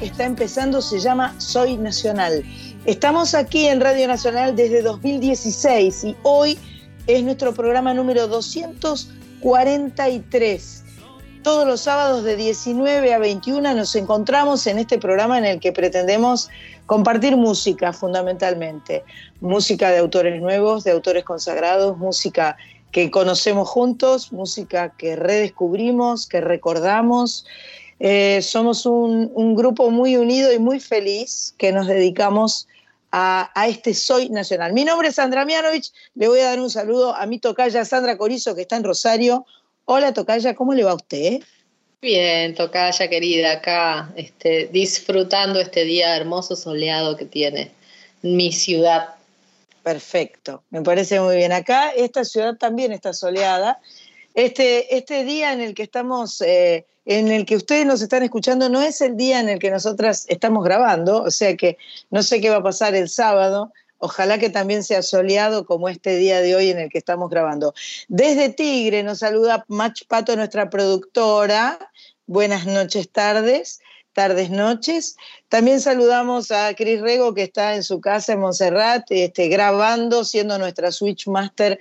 que está empezando se llama Soy Nacional. Estamos aquí en Radio Nacional desde 2016 y hoy es nuestro programa número 243. Todos los sábados de 19 a 21 nos encontramos en este programa en el que pretendemos compartir música fundamentalmente. Música de autores nuevos, de autores consagrados, música que conocemos juntos, música que redescubrimos, que recordamos. Eh, somos un, un, grupo muy unido y muy feliz que nos dedicamos a, a, este Soy Nacional. Mi nombre es Sandra Mianovich, le voy a dar un saludo a mi tocaya Sandra Corizo, que está en Rosario. Hola tocaya, ¿cómo le va a usted? Bien, tocaya querida, acá este, disfrutando este día hermoso soleado que tiene mi ciudad. Perfecto, me parece muy bien. Acá esta ciudad también está soleada. Este, este día en el que estamos, eh, en el que ustedes nos están escuchando, no es el día en el que nosotras estamos grabando, o sea que no sé qué va a pasar el sábado. Ojalá que también sea soleado como este día de hoy en el que estamos grabando. Desde Tigre nos saluda Mach Pato, nuestra productora. Buenas noches, tardes tardes, noches. También saludamos a Cris Rego, que está en su casa en Montserrat, este, grabando, siendo nuestra Switch Master,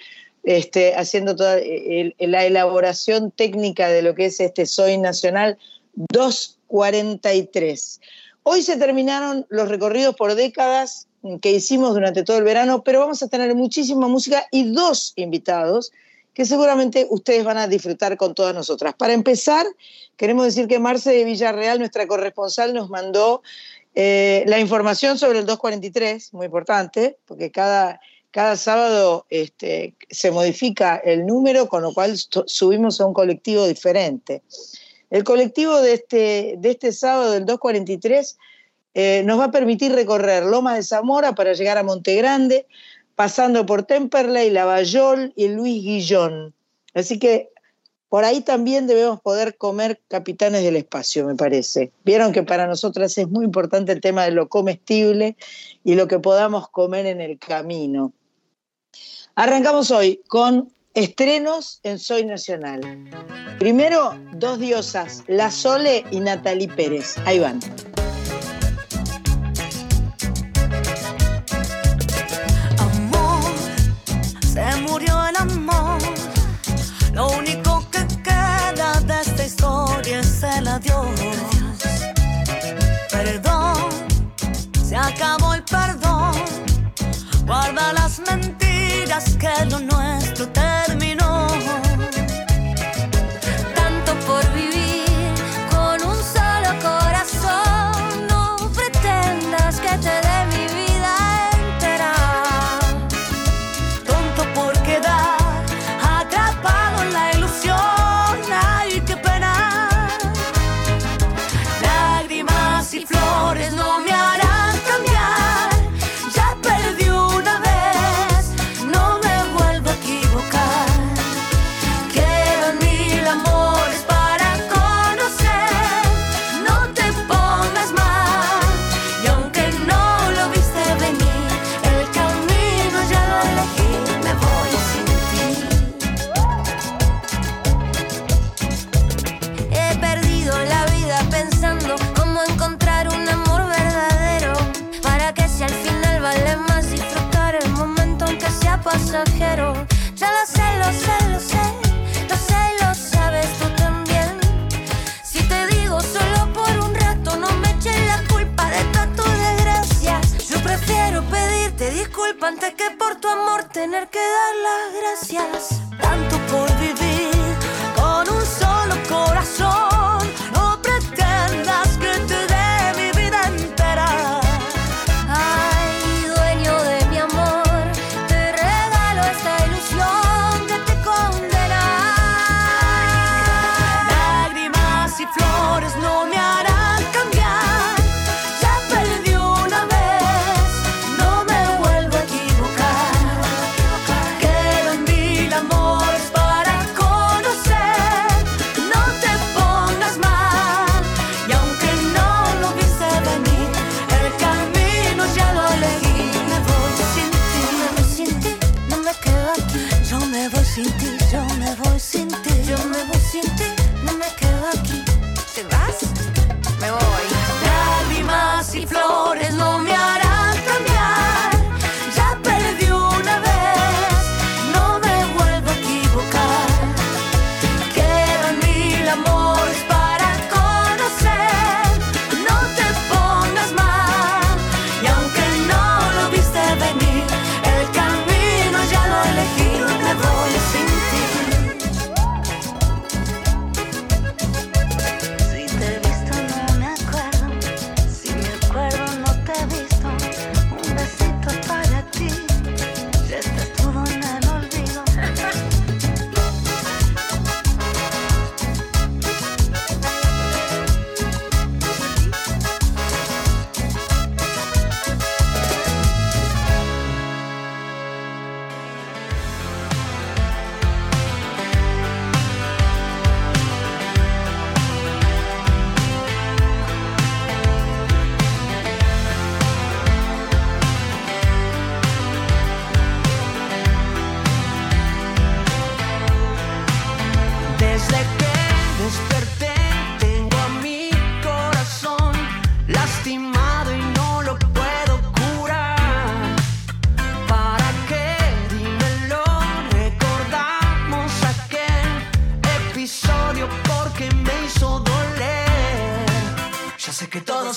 este, haciendo toda el, la elaboración técnica de lo que es este Soy Nacional 243. Hoy se terminaron los recorridos por décadas que hicimos durante todo el verano, pero vamos a tener muchísima música y dos invitados que seguramente ustedes van a disfrutar con todas nosotras. Para empezar, queremos decir que Marce de Villarreal, nuestra corresponsal, nos mandó eh, la información sobre el 243, muy importante, porque cada, cada sábado este, se modifica el número, con lo cual subimos a un colectivo diferente. El colectivo de este, de este sábado del 243 eh, nos va a permitir recorrer Loma de Zamora para llegar a Monte Grande, pasando por Temperley, Lavallol y Luis Guillón. Así que por ahí también debemos poder comer capitanes del espacio, me parece. Vieron que para nosotras es muy importante el tema de lo comestible y lo que podamos comer en el camino. Arrancamos hoy con estrenos en Soy Nacional. Primero, dos diosas, La Sole y Natalie Pérez. Ahí van.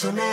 Pásame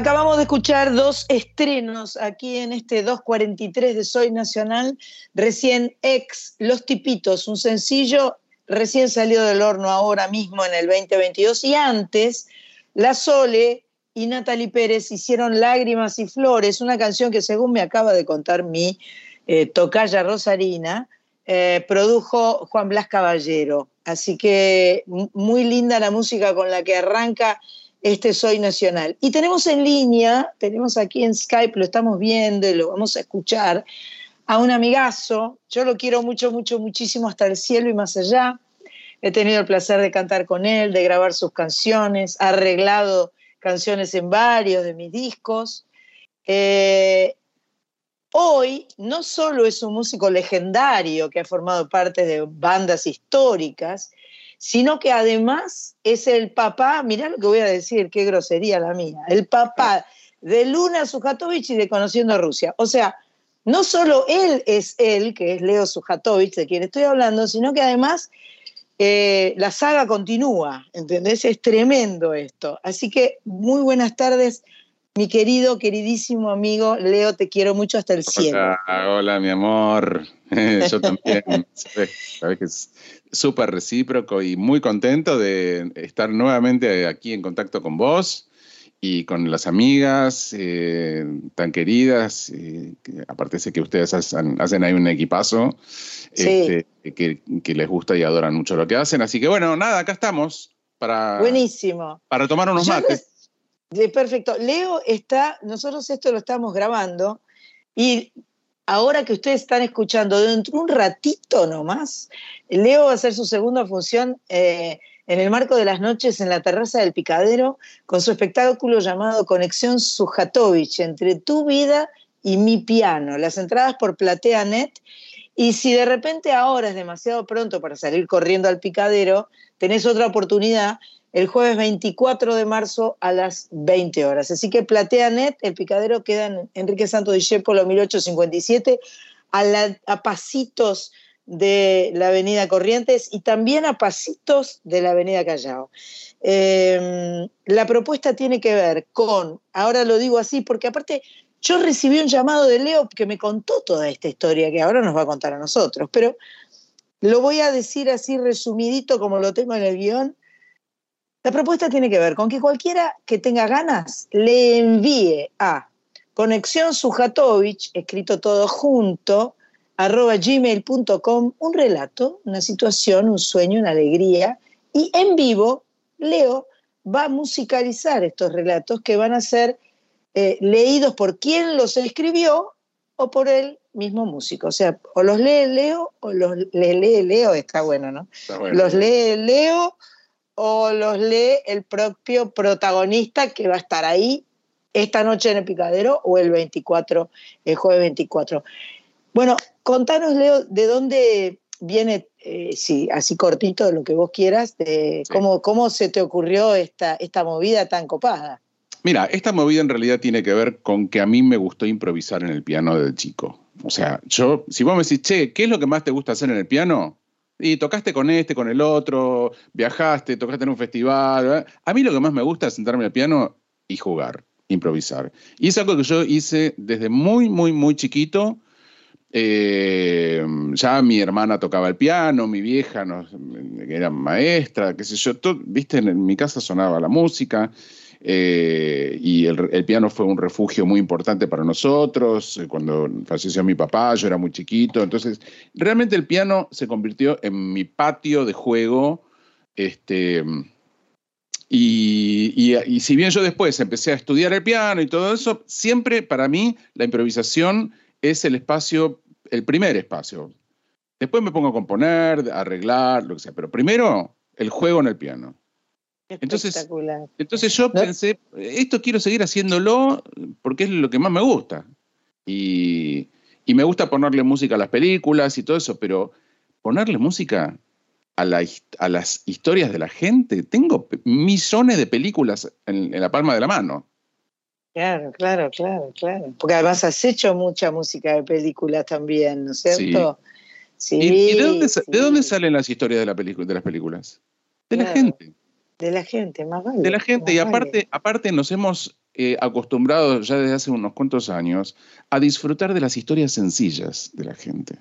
Acabamos de escuchar dos estrenos aquí en este 243 de Soy Nacional, recién ex Los Tipitos, un sencillo recién salido del horno ahora mismo en el 2022 y antes La Sole y Natalie Pérez hicieron Lágrimas y Flores, una canción que según me acaba de contar mi eh, tocaya Rosarina, eh, produjo Juan Blas Caballero. Así que muy linda la música con la que arranca este Soy Nacional. Y tenemos en línea, tenemos aquí en Skype, lo estamos viendo y lo vamos a escuchar, a un amigazo. Yo lo quiero mucho, mucho, muchísimo hasta el cielo y más allá. He tenido el placer de cantar con él, de grabar sus canciones, ha arreglado canciones en varios de mis discos. Eh, hoy no solo es un músico legendario que ha formado parte de bandas históricas, sino que además es el papá, mirá lo que voy a decir, qué grosería la mía, el papá de Luna Sujatovich y de Conociendo Rusia. O sea, no solo él es él, que es Leo Sujatovich, de quien estoy hablando, sino que además eh, la saga continúa, ¿entendés? Es tremendo esto. Así que muy buenas tardes, mi querido, queridísimo amigo Leo, te quiero mucho hasta el cielo. Hola, hola mi amor. Yo también. sabes que es súper recíproco y muy contento de estar nuevamente aquí en contacto con vos y con las amigas eh, tan queridas. aparte sé que ustedes hacen, ahí un equipazo este, que, les gusta y adoran mucho lo que hacen. Así que bueno, nada, acá estamos para, Buenísimo. para tomar unos mates. Perfecto. Leo está, nosotros esto lo estamos grabando y ahora que ustedes están escuchando, dentro de un ratito nomás, Leo va a hacer su segunda función eh, en el marco de las noches en la terraza del Picadero con su espectáculo llamado Conexión Sujatovich, entre tu vida y mi piano. Las entradas por PlateaNet. Y si de repente ahora es demasiado pronto para salir corriendo al Picadero, tenés otra oportunidad el jueves 24 de marzo a las 20 horas. Así que PlateaNet, el Picadero queda en Enrique Santo Discépolo 1857, a, a pasitos de la Avenida Corrientes y también a pasitos de la Avenida Callao. Em, la propuesta tiene que ver con, ahora lo digo así, porque aparte yo recibí un llamado de Leo que me contó toda esta historia que ahora nos va a contar a nosotros, pero lo voy a decir así resumidito como lo tengo en el guion. La propuesta tiene que ver con que cualquiera que tenga ganas le envíe a Conexión Sujatovich, escrito todo junto, arroba gmail.com un relato, una situación, un sueño, una alegría. Y en vivo, Leo va a musicalizar estos relatos que van a ser eh, leídos por quien los escribió o por el mismo músico. O sea, o los lee Leo o los lee Leo, está bueno, ¿no? Los lee Leo o los lee el propio protagonista que va a estar ahí esta noche en el Picadero o el 24, el jueves 24. Bueno, contanos, Leo, de dónde viene, eh, sí, así cortito, de lo que vos quieras, de cómo, cómo se te ocurrió esta, esta movida tan copada. Mira, esta movida en realidad tiene que ver con que a mí me gustó improvisar en el piano de chico. O sea, yo, si vos me decís, che, ¿qué es lo que más te gusta hacer en el piano? Y tocaste con este, con el otro, viajaste, tocaste en un festival. A mí lo que más me gusta es sentarme al piano y jugar, improvisar. Y es algo que yo hice desde muy, muy, muy chiquito eh, ya mi hermana tocaba el piano, mi vieja era maestra, qué sé yo, viste, en, mi casa sonaba la música eh, y el, piano fue un refugio muy importante para nosotros. Eh, cuando falleció mi papá, yo era muy chiquito, entonces realmente el piano se convirtió en mi patio de juego. Este, y, y, si bien yo después empecé a estudiar el piano y todo eso, siempre para mí la improvisación es el espacio, el primer espacio. Después me pongo a componer, a arreglar, lo que sea, pero primero el juego en el piano. Entonces, entonces yo pensé, esto quiero seguir haciéndolo porque es lo que más me gusta. Y, y, me gusta ponerle música a las películas y todo eso, pero ponerle música a, la, a las historias de la gente, tengo millones de películas en la palma de la mano. Claro, claro, claro, claro. Porque además has hecho mucha música de películas también, ¿no es cierto? Sí. ¿Y, de, dónde, salen las historias de, la de las películas? De la gente. De la gente, más vale. De la gente. Y aparte, aparte nos hemos eh, acostumbrado ya desde hace unos cuantos años a disfrutar de las historias sencillas de la gente.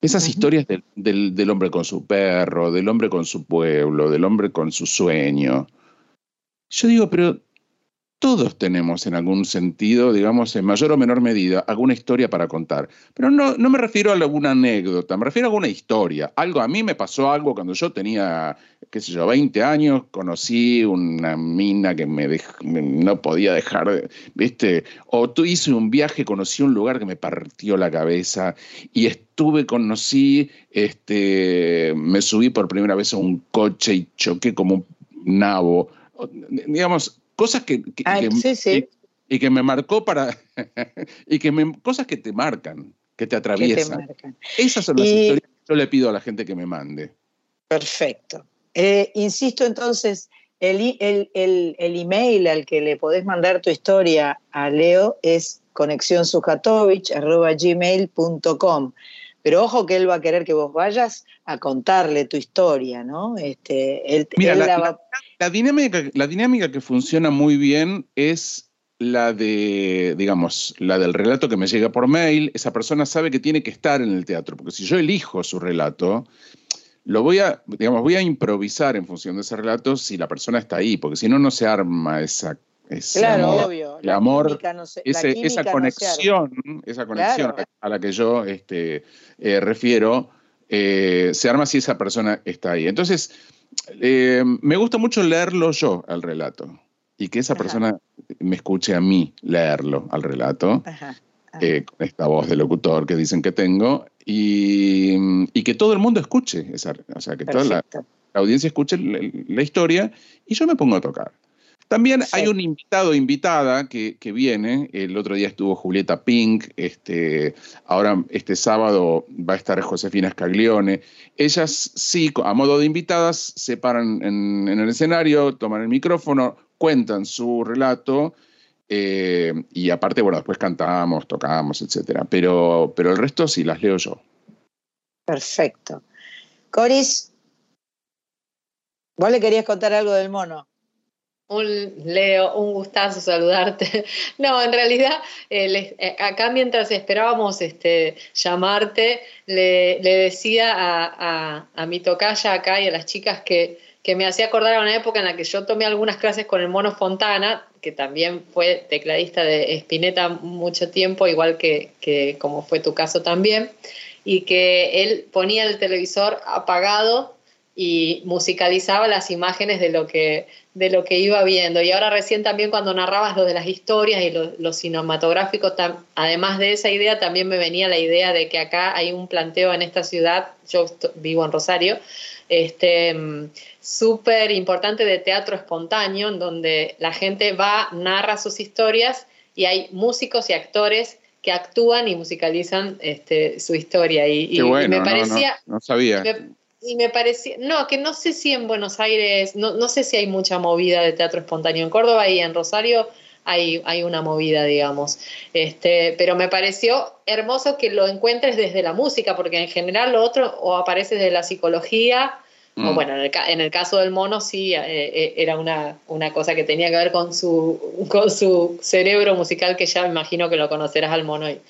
Esas historias del, del hombre con su perro, del hombre con su pueblo, del hombre con su sueño. Yo digo, pero todos tenemos en algún sentido, digamos, en mayor o menor medida, alguna historia para contar. Pero no, no me refiero a alguna anécdota, me refiero a alguna historia. Algo, a mí me pasó algo cuando yo tenía, qué sé yo, 20 años, conocí una mina que me, no podía dejar, ¿viste? O tú hice un viaje, conocí un lugar que me partió la cabeza y estuve, conocí, este, me subí por primera vez a un coche y choqué como un nabo. Digamos, cosas que, Y, que me marcó para, y que me, cosas que te marcan, que te atraviesan. Esas son las historias que yo le pido a la gente que me mande. Perfecto. Eh, insisto entonces, el, el, el, el, email al que le podés mandar tu historia a Leo es conexionsujatovic.gmail.com. Pero ojo que él va a querer que vos vayas a contarle tu historia, ¿no? Este, Mira, la, dinámica, la dinámica que funciona muy bien es la de, digamos, la del relato que me llega por mail. Esa persona sabe que tiene que estar en el teatro, porque si yo elijo su relato, lo voy a, digamos, voy a improvisar en función de ese relato si la persona está ahí, porque si no, no se arma esa claro, obvio. El amor, esa conexión, esa conexión a la que yo este, eh, refiero, eh, se arma si esa persona está ahí. Entonces, eh, me gusta mucho leerlo yo, el relato. y que esa persona me escuche a mí leerlo al relato, con esta voz de locutor que dicen que tengo, y, que todo el mundo escuche, esa, o sea, que toda la, audiencia escuche la, historia y yo me pongo a tocar. También hay un invitado, invitada que, viene. El otro día estuvo Julieta Pink. Este, ahora, este sábado, va a estar Josefina Scaglione. Ellas, sí, a modo de invitadas, se paran en, el escenario, toman el micrófono, cuentan su relato. Eh, y aparte, bueno, después cantamos, tocamos, etcétera. Pero, pero el resto sí las leo yo. Perfecto. Coris, vos le querías contar algo del mono. Un Leo, un gustazo saludarte. No, en realidad, eh, eh, acá mientras esperábamos este, llamarte, le, decía a, a, mi tocaya acá y a las chicas que, que me hacía acordar a una época en la que yo tomé algunas clases con el Mono Fontana, que también fue tecladista de Spinetta mucho tiempo, igual que, que como fue tu caso también, y que él ponía el televisor apagado y musicalizaba las imágenes de lo que de lo que iba viendo. Y ahora recién también cuando narrabas lo de las historias y lo, cinematográfico, además de esa idea, también me venía la idea de que acá hay un planteo en esta ciudad, yo vivo en Rosario, este súper importante de teatro espontáneo, en donde la gente va, narra sus historias y hay músicos y actores que actúan y musicalizan este, su historia. Y, me parecía... No, sabía y me parecía, no, que no sé si en Buenos Aires, no, no sé si hay mucha movida de teatro espontáneo. En Córdoba y en Rosario hay, hay una movida, digamos. Este, pero me pareció hermoso que lo encuentres desde la música, porque en general lo otro o aparece desde la psicología, o mm. bueno, en el, caso del mono sí, eh, eh, era una, una, cosa que tenía que ver con su, con su cerebro musical, que ya me imagino que lo conocerás al mono. Y,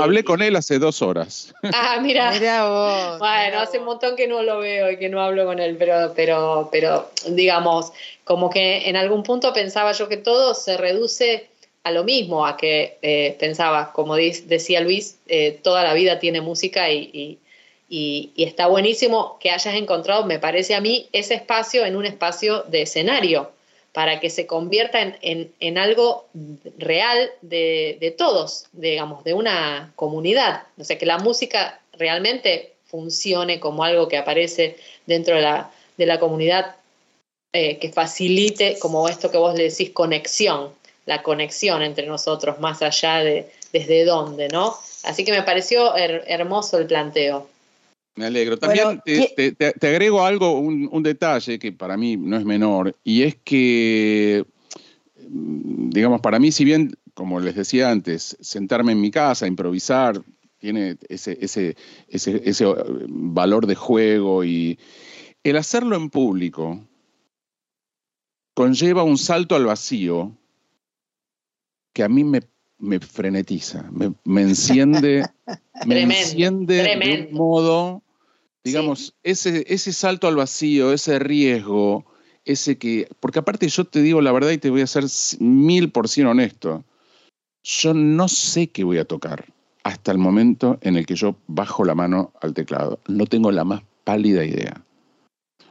Hablé con él hace dos horas. Ah, mira. Bueno, hace un montón que no lo veo y que no hablo con él, pero, pero, pero digamos, como que en algún punto pensaba yo que todo se reduce a lo mismo, a que eh, pensaba, como decía Luis, eh, toda la vida tiene música y, y, está buenísimo que hayas encontrado, me parece a mí, ese espacio en un espacio de escenario para que se convierta en, algo real de, todos, digamos, de una comunidad. O sea, que la música realmente funcione como algo que aparece dentro de la, de la comunidad, eh, que facilite, como esto que vos le decís, conexión, la conexión entre nosotros, más allá de desde dónde, ¿no? Así que me pareció hermoso el planteo. Me alegro. También te, agrego algo, un, detalle que para mí no es menor, y es que, mm, digamos, para mí, si bien, como les decía antes, sentarme en mi casa, improvisar, tiene ese, ese, ese, uh, valor de juego y el hacerlo en público conlleva un salto al vacío que a mí me, frenetiza, me, enciende, me enciende de un modo Digamos, ese, ese salto al vacío, ese riesgo, ese que. Porque aparte, yo te digo la verdad y te voy a ser mil por cien honesto. Yo no sé qué voy a tocar hasta el momento en el que yo bajo la mano al teclado. No tengo la más pálida idea.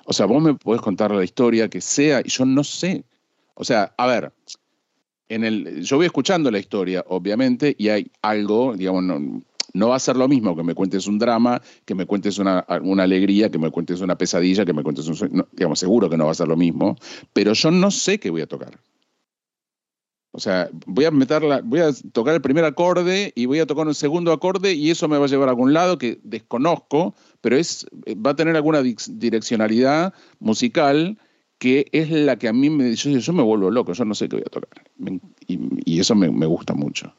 O sea, vos me podés contar la historia que sea y yo no sé. O sea, a ver, en el, yo voy escuchando la historia, obviamente, y hay algo, digamos, no, no va a ser lo mismo que me cuentes un drama, que me cuentes una, alegría, que me cuentes una pesadilla, que me cuentes un... digamos, seguro que no va a ser lo mismo, pero yo no sé qué voy a tocar. O sea, voy a meterla, voy a tocar el primer acorde y voy a tocar un segundo acorde y eso me va a llevar a algún lado que desconozco, pero es, va a tener alguna direccionalidad musical que es la que a mí me dice, yo, me vuelvo loco, yo no sé qué voy a tocar. y, eso me gusta mucho.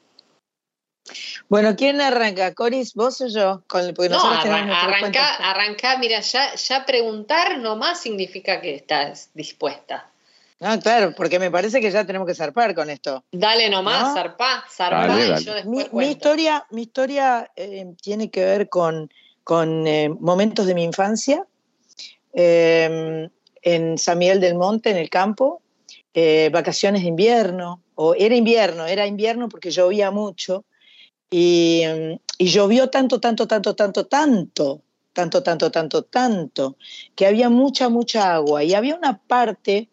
Bueno, ¿quién arranca? ¿Coris, vos o yo? Con no, arranca, arranca, mira, ya, ya preguntar nomás significa que estás dispuesta. Ah, claro, porque me parece que ya tenemos que zarpar con esto. Dale nomás, zarpá, zarpá. mi, historia, mi historia eh, tiene que ver con, con eh, momentos de mi infancia em, en San Miguel del Monte, en el campo, eh, vacaciones de invierno, o era invierno, era invierno porque llovía mucho, y, llovió tanto, tanto, tanto, tanto, tanto, tanto, tanto, tanto, tanto, que había mucha, mucha agua. Y había una parte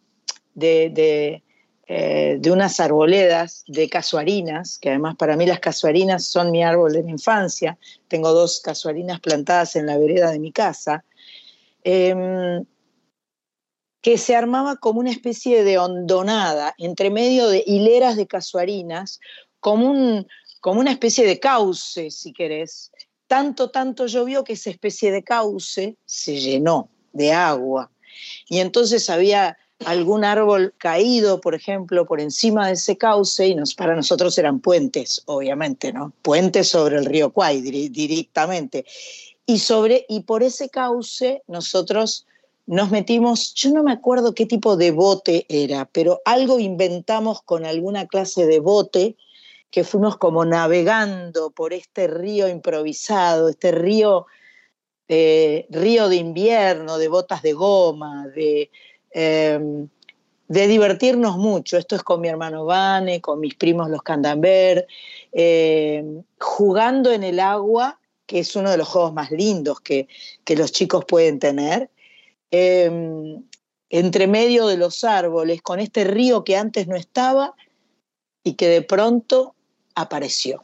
de, eh, de unas arboledas de casuarinas, que además para mí las casuarinas son mi árbol de mi infancia. Tengo dos casuarinas plantadas en la vereda de mi casa. Em, que se armaba como una especie de hondonada entre medio de hileras de casuarinas, como, un, como una especie de cauce, si querés. Tanto, tanto llovió que esa especie de cauce se llenó de agua. Y entonces había algún árbol caído, por ejemplo, por encima de ese cauce, y nos, para nosotros eran puentes, obviamente, ¿no? Puentes sobre el río Cuay directamente. Y, sobre, y por ese cauce nosotros nos metimos, yo no me acuerdo qué tipo de bote era, pero algo inventamos con alguna clase de bote que fuimos como navegando por este río improvisado, este río, eh, río de invierno, de botas de goma, de, Em, de divertirnos mucho. Esto es con mi hermano Vane, con mis primos los Candamber, em, jugando en el agua, que es uno de los juegos más lindos que, los chicos pueden tener, em, entre medio de los árboles, con este río que antes no estaba y que de pronto apareció.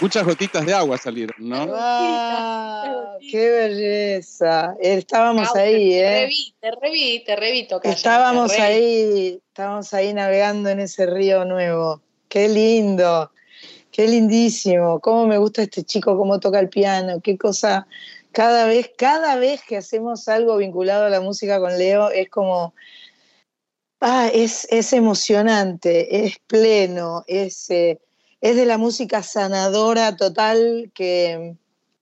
Muchas, gotitas de agua salieron, ¿no? ¡Qué belleza! Estábamos ahí, ¿eh? Te reví, te reví, Estábamos ahí, estábamos ahí navegando en ese río nuevo. ¡Qué lindo! ¡Qué lindísimo! ¿Cómo me gusta este chico, cómo toca el piano? ¡Qué cosa! Cada vez, cada vez que hacemos algo vinculado a la música con Leo es como... Ah, es, es emocionante, es pleno, es... Eh, es de la música sanadora total que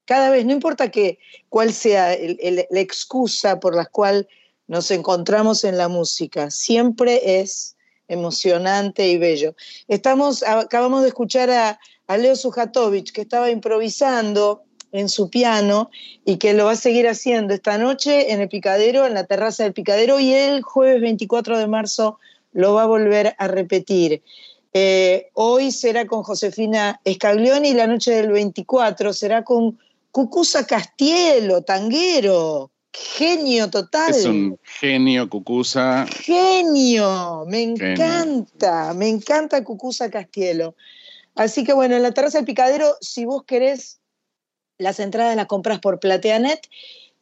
cada vez, no importa que, cuál sea la excusa por la cual nos encontramos en la música, siempre es emocionante y bello. Estamos, acabamos de escuchar a, Leo Sujatovich, que estaba improvisando en su piano y que lo va a seguir haciendo esta noche en el Picadero, en la terraza del Picadero, y el jueves 24 de marzo lo va a volver a repetir. Eh, hoy será con Josefina Escaglioni y la noche del 24 será con Cucusa Castielo, tanguero. Genio total. Es un genio, Cucusa. Genio, me encanta, me encanta Cucusa Castielo. Así que bueno, en la terraza del picadero, si vos querés, las entradas las compras por Plateanet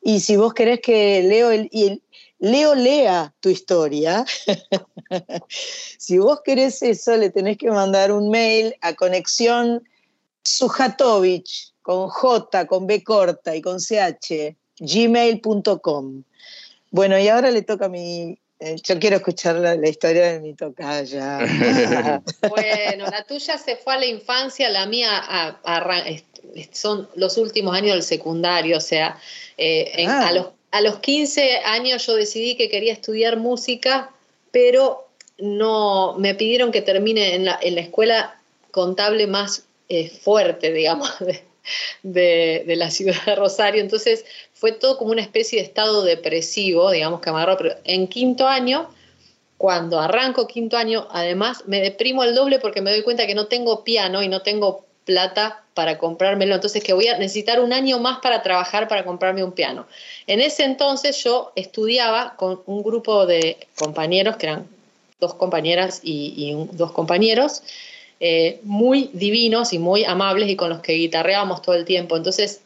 y si vos querés que Leo, el, Leo lea tu historia, si vos querés eso, le tenés que mandar un mail a conexión Sujatovich con J, con B corta y con CH, gmail.com. Bueno, y ahora le toca a mi, eh, yo quiero escuchar la, historia de mi tocaya. bueno, la tuya se fue a la infancia, la mía son los últimos años del secundario, o sea, eh, ah. a, los, a los 15 años yo decidí que quería estudiar música, pero no me pidieron que termine en la, escuela contable más eh, fuerte, digamos, de, de, la ciudad de Rosario. Entonces fue todo como una especie de estado depresivo, digamos, que amarró. Pero en quinto año, cuando arranco quinto año, además me deprimo el doble porque me doy cuenta que no tengo piano y no tengo plata para comprármelo. Entonces que voy a necesitar un año más para trabajar para comprarme un piano. En ese entonces yo estudiaba con un grupo de compañeros, que eran dos compañeras y, dos compañeros, eh, muy divinos y muy amables y con los que guitarreábamos todo el tiempo. Entonces,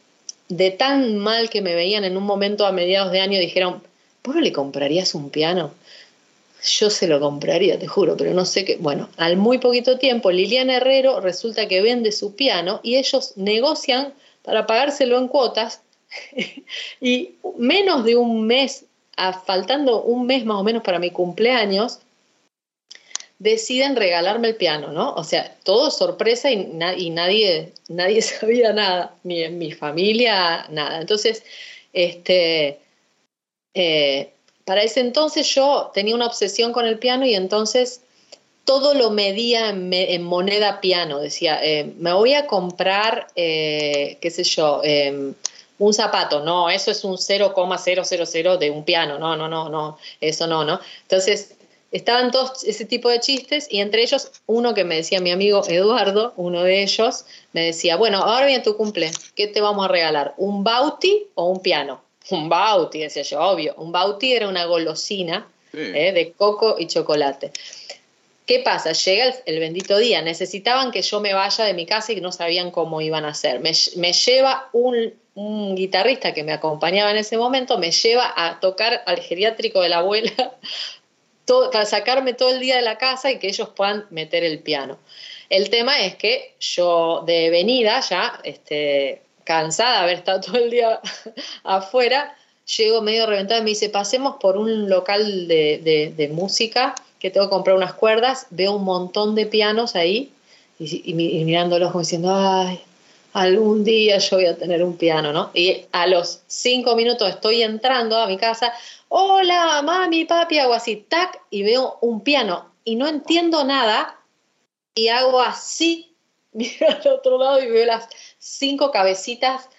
de tan mal que me veían en un momento a mediados de año, dijeron, ¿vos no le comprarías un piano? Yo se lo compraría, te juro, pero no sé qué. Bueno, al muy poquito tiempo, Liliana Herrero resulta que vende su piano y ellos negocian para pagárselo en cuotas y menos de un mes, faltando un mes más o menos para mi cumpleaños, deciden regalarme el piano, ¿no? O sea, todo sorpresa y, nadie, nadie sabía nada, ni en mi familia, nada. Entonces, este, eh, para ese entonces yo tenía una obsesión con el piano y entonces todo lo medía en, moneda piano. Decía, eh, me voy a comprar, eh, qué sé yo, em, un zapato, no, eso es un 0,000 de un piano, no, no, no, no, eso no, ¿no? Entonces, estaban todos ese tipo de chistes y entre ellos uno que me decía mi amigo Eduardo, uno de ellos, me decía, bueno, ahora viene tu cumple, ¿qué te vamos a regalar? ¿Un bauti o un piano? Un bauti, decía yo, obvio. Un bauti era una golosina eh, de coco y chocolate. ¿Qué pasa? Llega el, bendito día, necesitaban que yo me vaya de mi casa y no sabían cómo iban a hacer. Me, me lleva un, un guitarrista que me acompañaba en ese momento, me lleva a tocar al geriátrico de la abuela para sacarme todo el día de la casa y que ellos puedan meter el piano. El tema es que yo de venida ya, este, cansada de haber estado todo el día afuera, llego medio reventada y me dice, pasemos por un local de, música que tengo que comprar unas cuerdas, veo un montón de pianos ahí y, y, mirándolos como diciendo, ay, algún día yo voy a tener un piano, ¿no? Y a los cinco minutos estoy entrando a mi casa, hola, mami, papi, hago así, tac, y veo un piano y no entiendo nada y hago así, miro al otro lado y veo las cinco cabecitas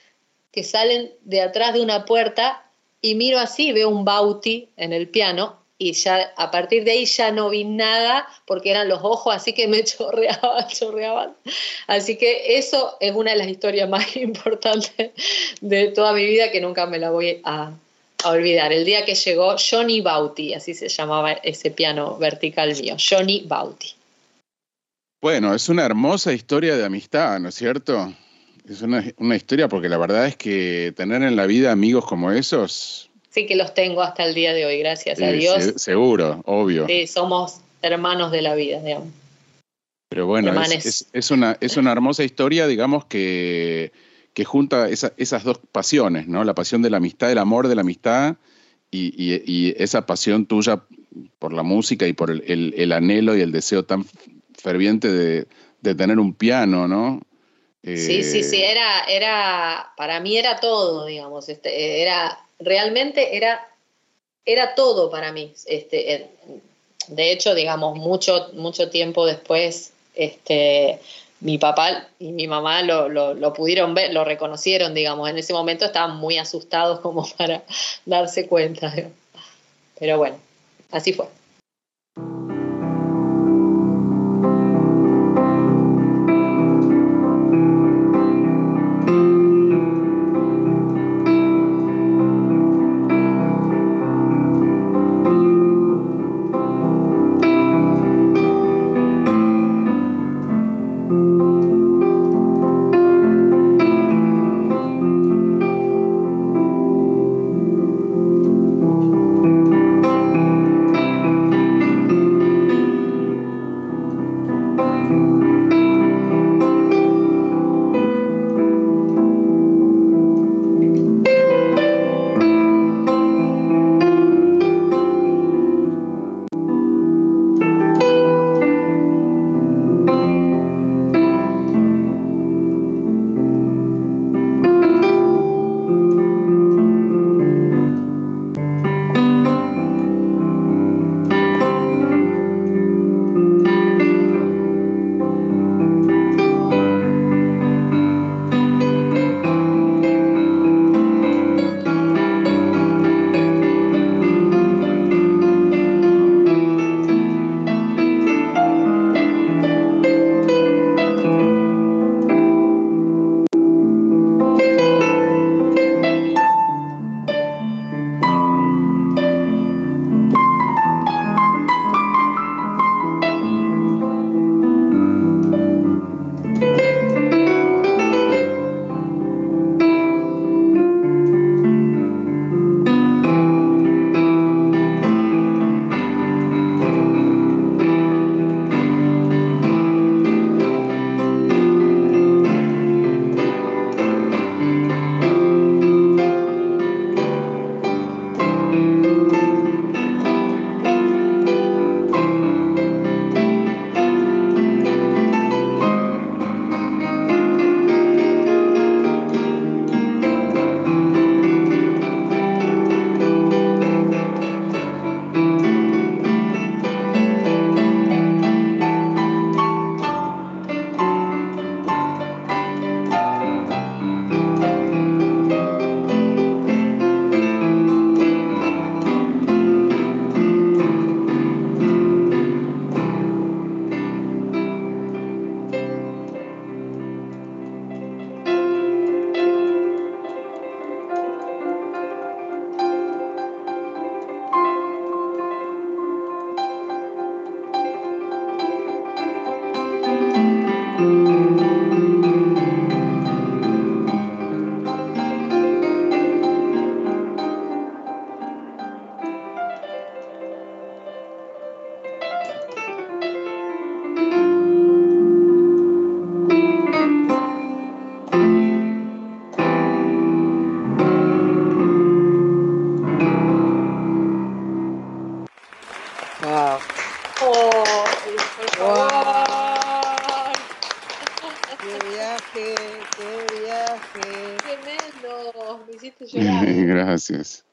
que salen de atrás de una puerta y miro así, veo un bauti en el piano y ya a partir de ahí ya no vi nada porque eran los ojos así que me chorreaban, chorreaban. Así que eso es una de las historias más importantes de toda mi vida que nunca me la voy a, a olvidar. El día que llegó Johnny Bauti, así se llamaba ese piano vertical mío, Johnny Bauti. Bueno, es una hermosa historia de amistad, ¿no es cierto? Es una, historia porque la verdad es que tener en la vida amigos como esos... Sí que los tengo hasta el día de hoy, gracias a Dios. seguro, obvio. Sí, somos hermanos de la vida, digamos. Pero bueno, es, una, es una hermosa historia, digamos, que que junta esas dos pasiones, ¿no? La pasión de la amistad, el amor de la amistad y, esa pasión tuya por la música y por el, anhelo y el deseo tan ferviente de, tener un piano, ¿no? sí, sí, sí, eh, era, era, para mí era todo, digamos, este, era, realmente era, era todo para mí. Este, de hecho, digamos, mucho, mucho tiempo después, este, mi papá y mi mamá lo, lo, pudieron ver, lo reconocieron, digamos. En ese momento estaban muy asustados como para darse cuenta. Pero bueno, así fue.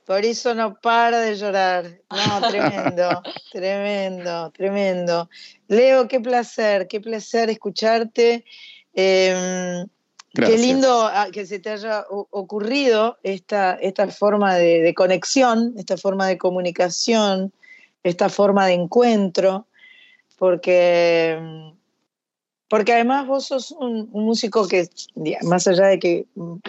Por eso no para de llorar. No, tremendo, tremendo, tremendo. Leo, qué placer, qué placer escucharte. Em, qué lindo ah, que se te haya ocurrido esta, esta forma de, conexión, esta forma de comunicación, esta forma de encuentro, porque, porque además vos sos un, un músico que, más allá de que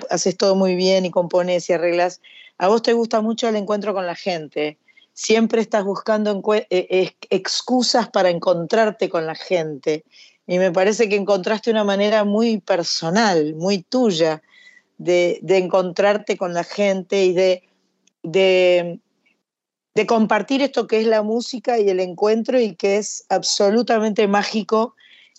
haces todo muy bien y compones y arreglas, a vos te gusta mucho el encuentro con la gente, siempre estás buscando eh, excusas para encontrarte con la gente. Y me parece que encontraste una manera muy personal, muy tuya, de, encontrarte con la gente y de, de, de, compartir esto que es la música y el encuentro y que es absolutamente mágico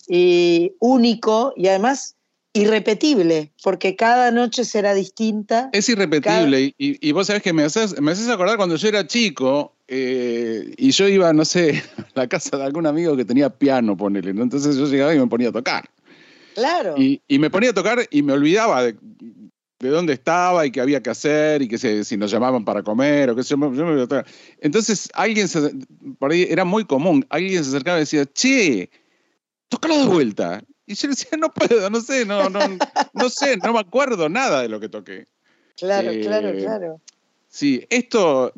y único y además irrepetible, porque cada noche será distinta. Es irrepetible, y, vos sabés que me haces, me haces acordar cuando yo era chico eh, y yo iba, no sé, a la casa de algún amigo que tenía piano, ponele, entonces yo llegaba y me ponía a tocar. Claro. Y, me ponía a tocar y me olvidaba de, dónde estaba y qué había que hacer y que si nos llamaban para comer o qué sé yo, yo me. Entonces alguien, por ahí era muy común, alguien se acercaba y decía, che, tócalo de vuelta. Y yo decía, no puedo, no sé, no, no, no sé, no me acuerdo nada de lo que toqué. Claro, Eh, claro, claro. Sí, esto,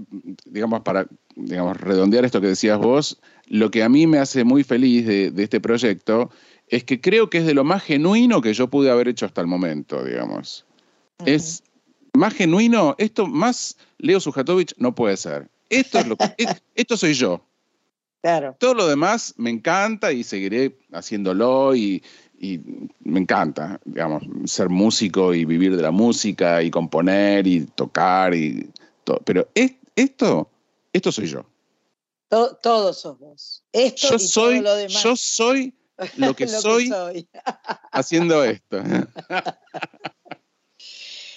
digamos, para digamos, redondear esto que decías vos, lo que a mí me hace muy feliz de, de este proyecto es que creo que es de lo más genuino que yo pude haber hecho hasta el momento, digamos. Es más genuino, esto más Leo Sujatovich no puede ser. Esto es lo que, es- esto soy yo. Claro. Todo lo demás me encanta y seguiré haciéndolo y, y me encanta, digamos, ser músico y vivir de la música y componer y tocar y todo. Pero es- esto, esto soy yo. To- todos sos vos. Esto Yo y soy, todo lo demás. yo soy lo que soy soy. haciendo esto.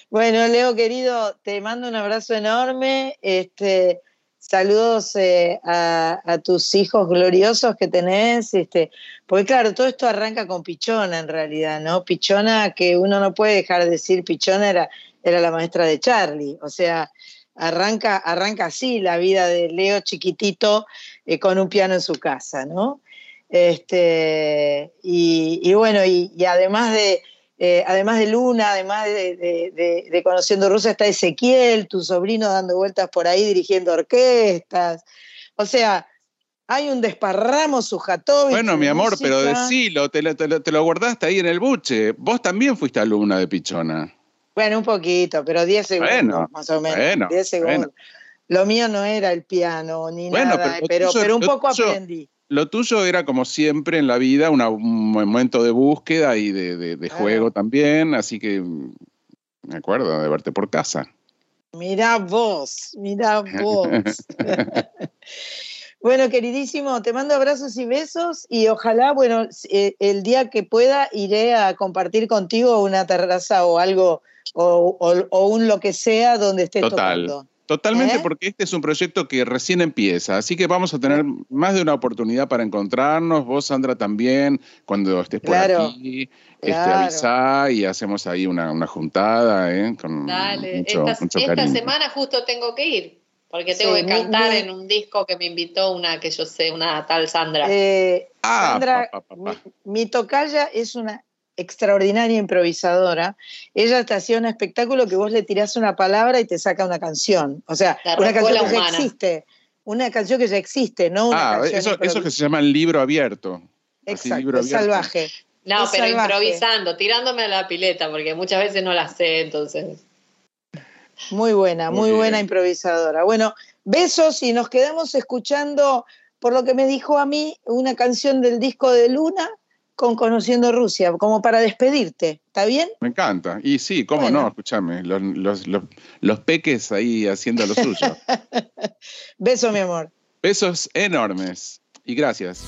Bueno, Leo, querido, te mando un abrazo enorme. Este, saludos eh, a, tus hijos gloriosos que tenés. Este, porque claro, todo esto arranca con Pichona en realidad, ¿no? Pichona, que uno no puede dejar de decir, Pichona era, era la maestra de Charlie. O sea, arranca, arranca así la vida de Leo chiquitito eh, con un piano en su casa, ¿no? Este, y, bueno, y además de eh, además de Luna, además de, de- de- de Conociendo Rusia, está Ezequiel, tu sobrino dando vueltas por ahí dirigiendo orquestas. O sea, hay un desparramo Sujatovich. Bueno, mi amor, pero decilo, te lo, te, lo, te lo guardaste ahí en el buche. Vos también fuiste alumna de Pichona. Bueno, un poquito, pero 10 segundos Bueno, más o menos. bueno, 10 segundos. bueno. Lo mío no era el piano ni Bueno, nada, pero un poco aprendí. Lo tuyo era como siempre en la vida, una- un momento de búsqueda y de, de- de Claro. juego también, así que mm, me acuerdo de verte por casa. Mirá vos, mirá vos. bueno, queridísimo, te mando abrazos y besos y ojalá, bueno, eh, el día que pueda iré a compartir contigo una terraza o algo o, o- o un lo que sea donde estés Total. tocando. Totalmente, ¿Eh? porque este es un proyecto que recién empieza, así que vamos a tener más de una oportunidad para encontrarnos. Vos, Sandra, también, cuando estés por Claro, aquí, este, claro. avisá y hacemos ahí una, una juntada, ¿eh? Con Dale, mucho, esta, mucho esta semana justo tengo que ir, porque Sí, tengo que mi- cantar mi- en un disco que me invitó una que yo sé, una tal Sandra. Eh, Ah, Sandra, pa, pa, pa, pa. Mi, mi tocaya es una extraordinaria improvisadora. Ella te hacía un espectáculo que vos le tirás una palabra y te saca una canción. O sea, La una canción que ya existe. Una canción que ya existe, no una Ah, canción eso, eso que se llama el libro abierto. Así, Exacto, libro es abierto. salvaje. no, es pero salvaje. improvisando, tirándome a la pileta, porque muchas veces no la sé, entonces. Muy buena, Muy buena improvisadora. Bueno, besos y nos quedamos escuchando, por lo que me dijo a mí, una canción del disco de Luna con Conociendo Rusia, como para despedirte. ¿Está bien? Me encanta. Y sí, cómo Bueno. no, escúchame, los, los, los, los peques ahí haciendo lo suyo. Beso, mi amor. Besos enormes y gracias.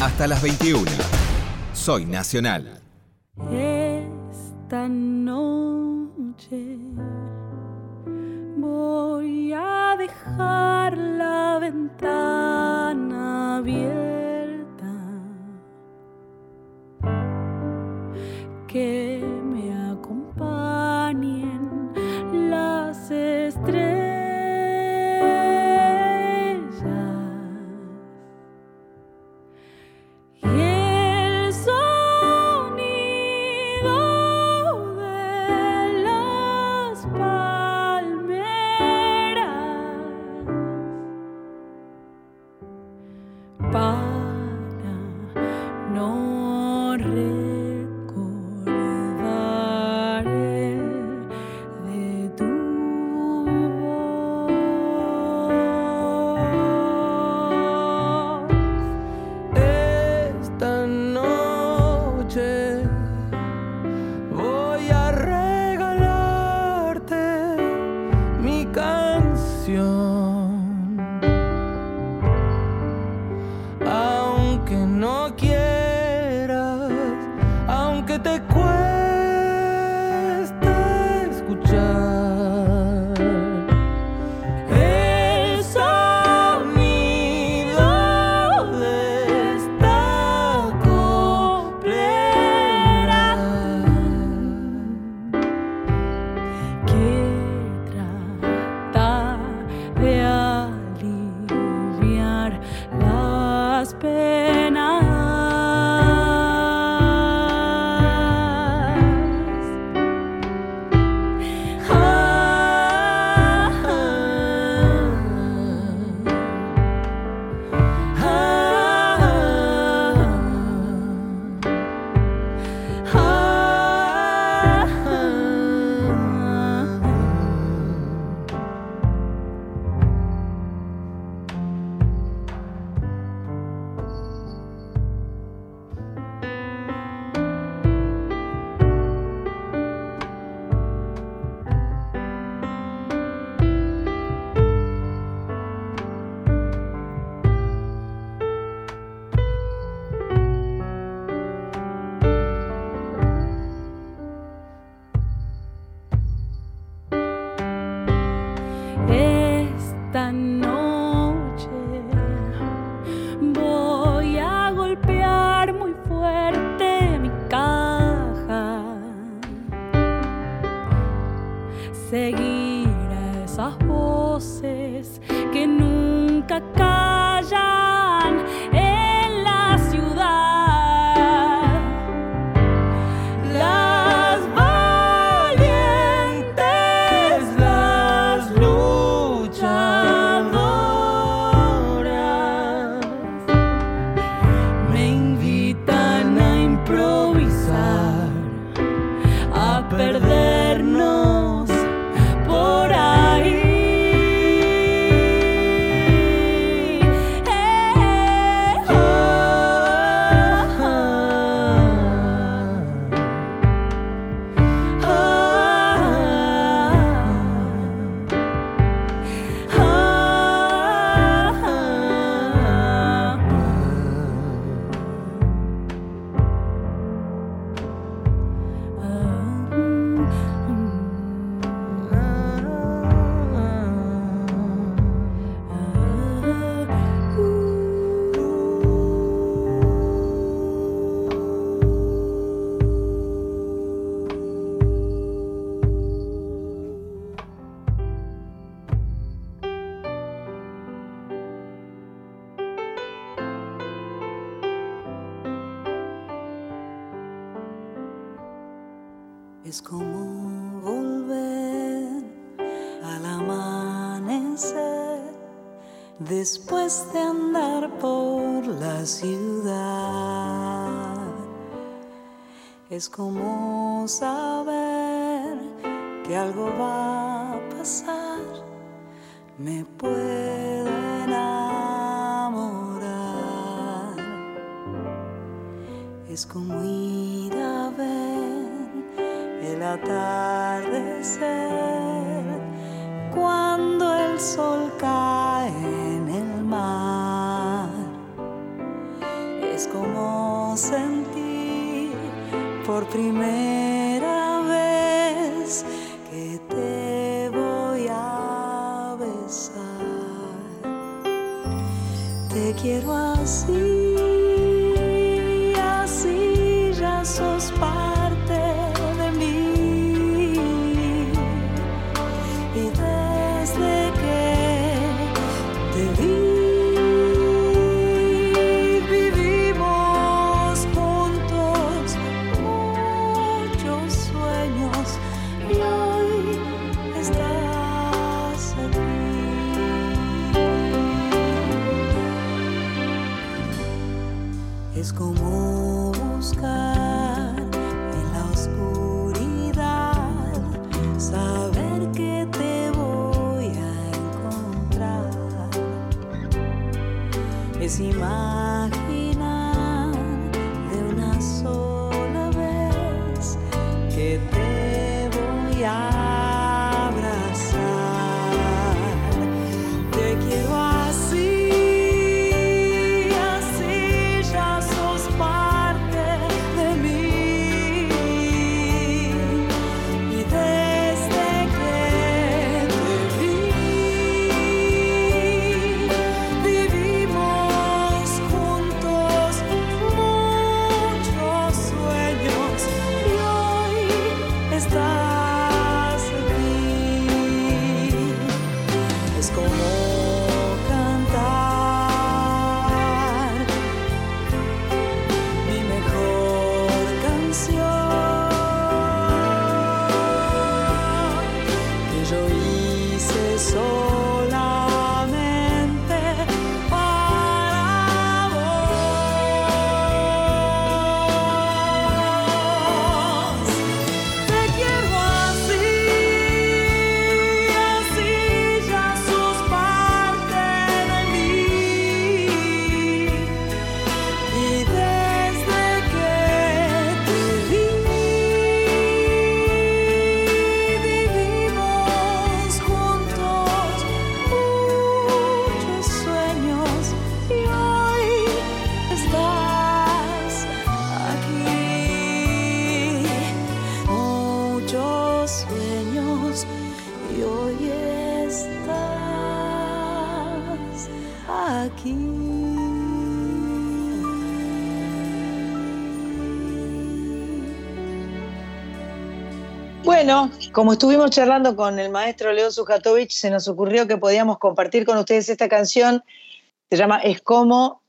Hasta las 21. Soy Nacional. Esta noche voy a dejar la ventana abierta. Que me acompañen las estrellas. Bueno, como estuvimos charlando con el maestro Leo Sujatovich, se nos ocurrió que podíamos compartir con ustedes esta canción. Se llama Es como,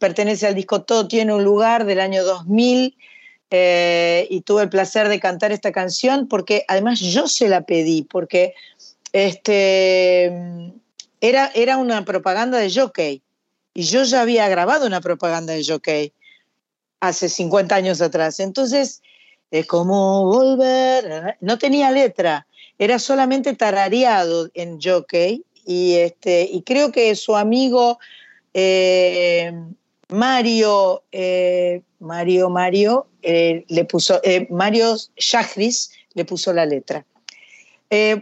pertenece al disco Todo tiene un lugar del año 2000 eh, y tuve el placer de cantar esta canción porque además yo se la pedí porque este, era, era una propaganda de Jockey y yo ya había grabado una propaganda de Jockey hace 50 años atrás. Entonces, es como volver. No tenía letra, era solamente tarareado en Jockey. Y, este, y creo que su amigo eh, Mario, eh, Mario, Mario, eh, le puso, eh, Mario Shahris le puso la letra.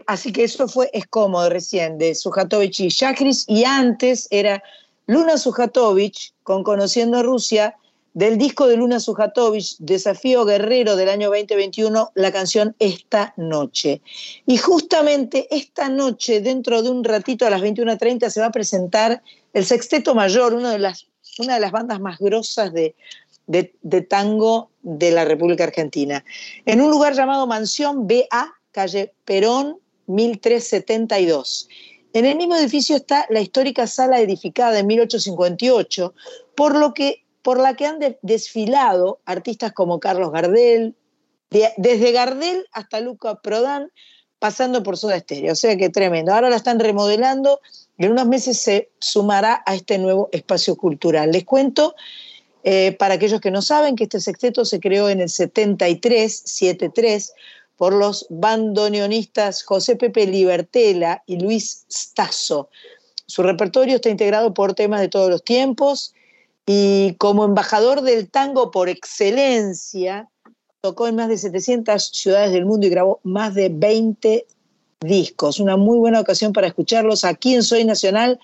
Así que eso fue Es cómodo recién, de Sujatovich y Shahris. Y antes era Luna Sujatovich con Conociendo Rusia, del disco de Luna Sujatovich, Desafío Guerrero del año 2021, la canción Esta Noche. Y justamente esta noche, dentro de un ratito a las 21.30, se va a presentar el Sexteto Mayor, una de las, una de las bandas más grosas de, de, de tango de la República Argentina, en un lugar llamado Mansión BA, calle Perón, 1372. En el mismo edificio está la histórica sala edificada en 1858, por lo que por la que han de- desfilado artistas como Carlos Gardel, de- desde Gardel hasta Luca Prodan, pasando por Soda Stereo. O sea que tremendo. Ahora la están remodelando y en unos meses se sumará a este nuevo espacio cultural. Les cuento, eh, para aquellos que no saben, que este sexteto se creó en el 73, 73, por los bandoneonistas José Pepe Libertela y Luis Stasso. Su repertorio está integrado por temas de todos los tiempos y como embajador del tango por excelencia, tocó en más de 700 ciudades del mundo y grabó más de 20 discos. Una muy buena ocasión para escucharlos aquí en Soy Nacional,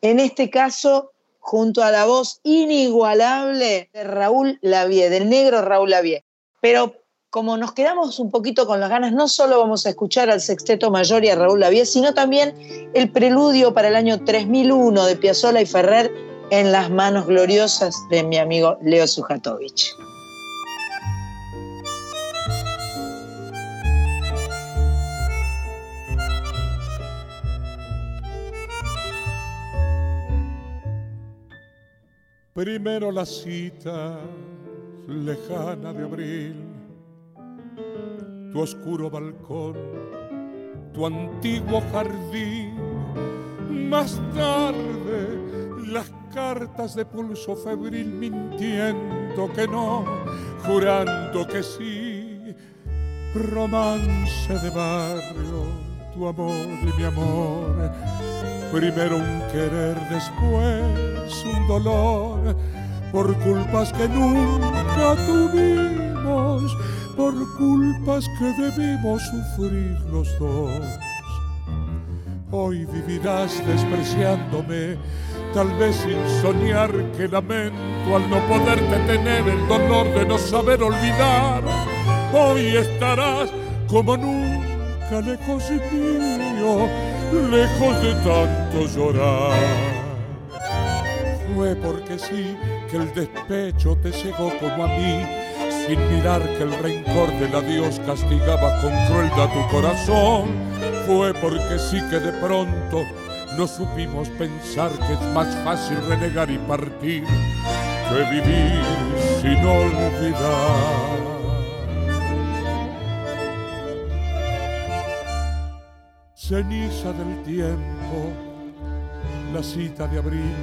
en este caso junto a la voz inigualable de Raúl Lavie, del negro Raúl Lavie. Pero como nos quedamos un poquito con las ganas, no solo vamos a escuchar al Sexteto Mayor y a Raúl Lavie, sino también el preludio para el año 3001 de Piazzolla y Ferrer en las manos gloriosas de mi amigo Leo Sujatovich. Primero la cita lejana de abril, tu oscuro balcón, tu antiguo jardín. Más tarde las cartas de pulso febril mintiendo que no, jurando que sí. Romance de barrio, tu amor y mi amor. Primero un querer, después un dolor, por culpas que nunca tuvimos, por culpas que debimos sufrir los dos. Hoy vivirás despreciándome, tal vez sin soñar que lamento al no poderte tener el dolor de no saber olvidar. Hoy estarás como nunca lejos mío, lejos de tanto llorar. Fue porque sí que el despecho te cegó como a mí, sin mirar que el rencor del adiós castigaba con crueldad tu corazón. Fue porque sí que de pronto no supimos pensar que es más fácil renegar y partir que vivir sin olvidar. Ceniza del tiempo, la cita de abril,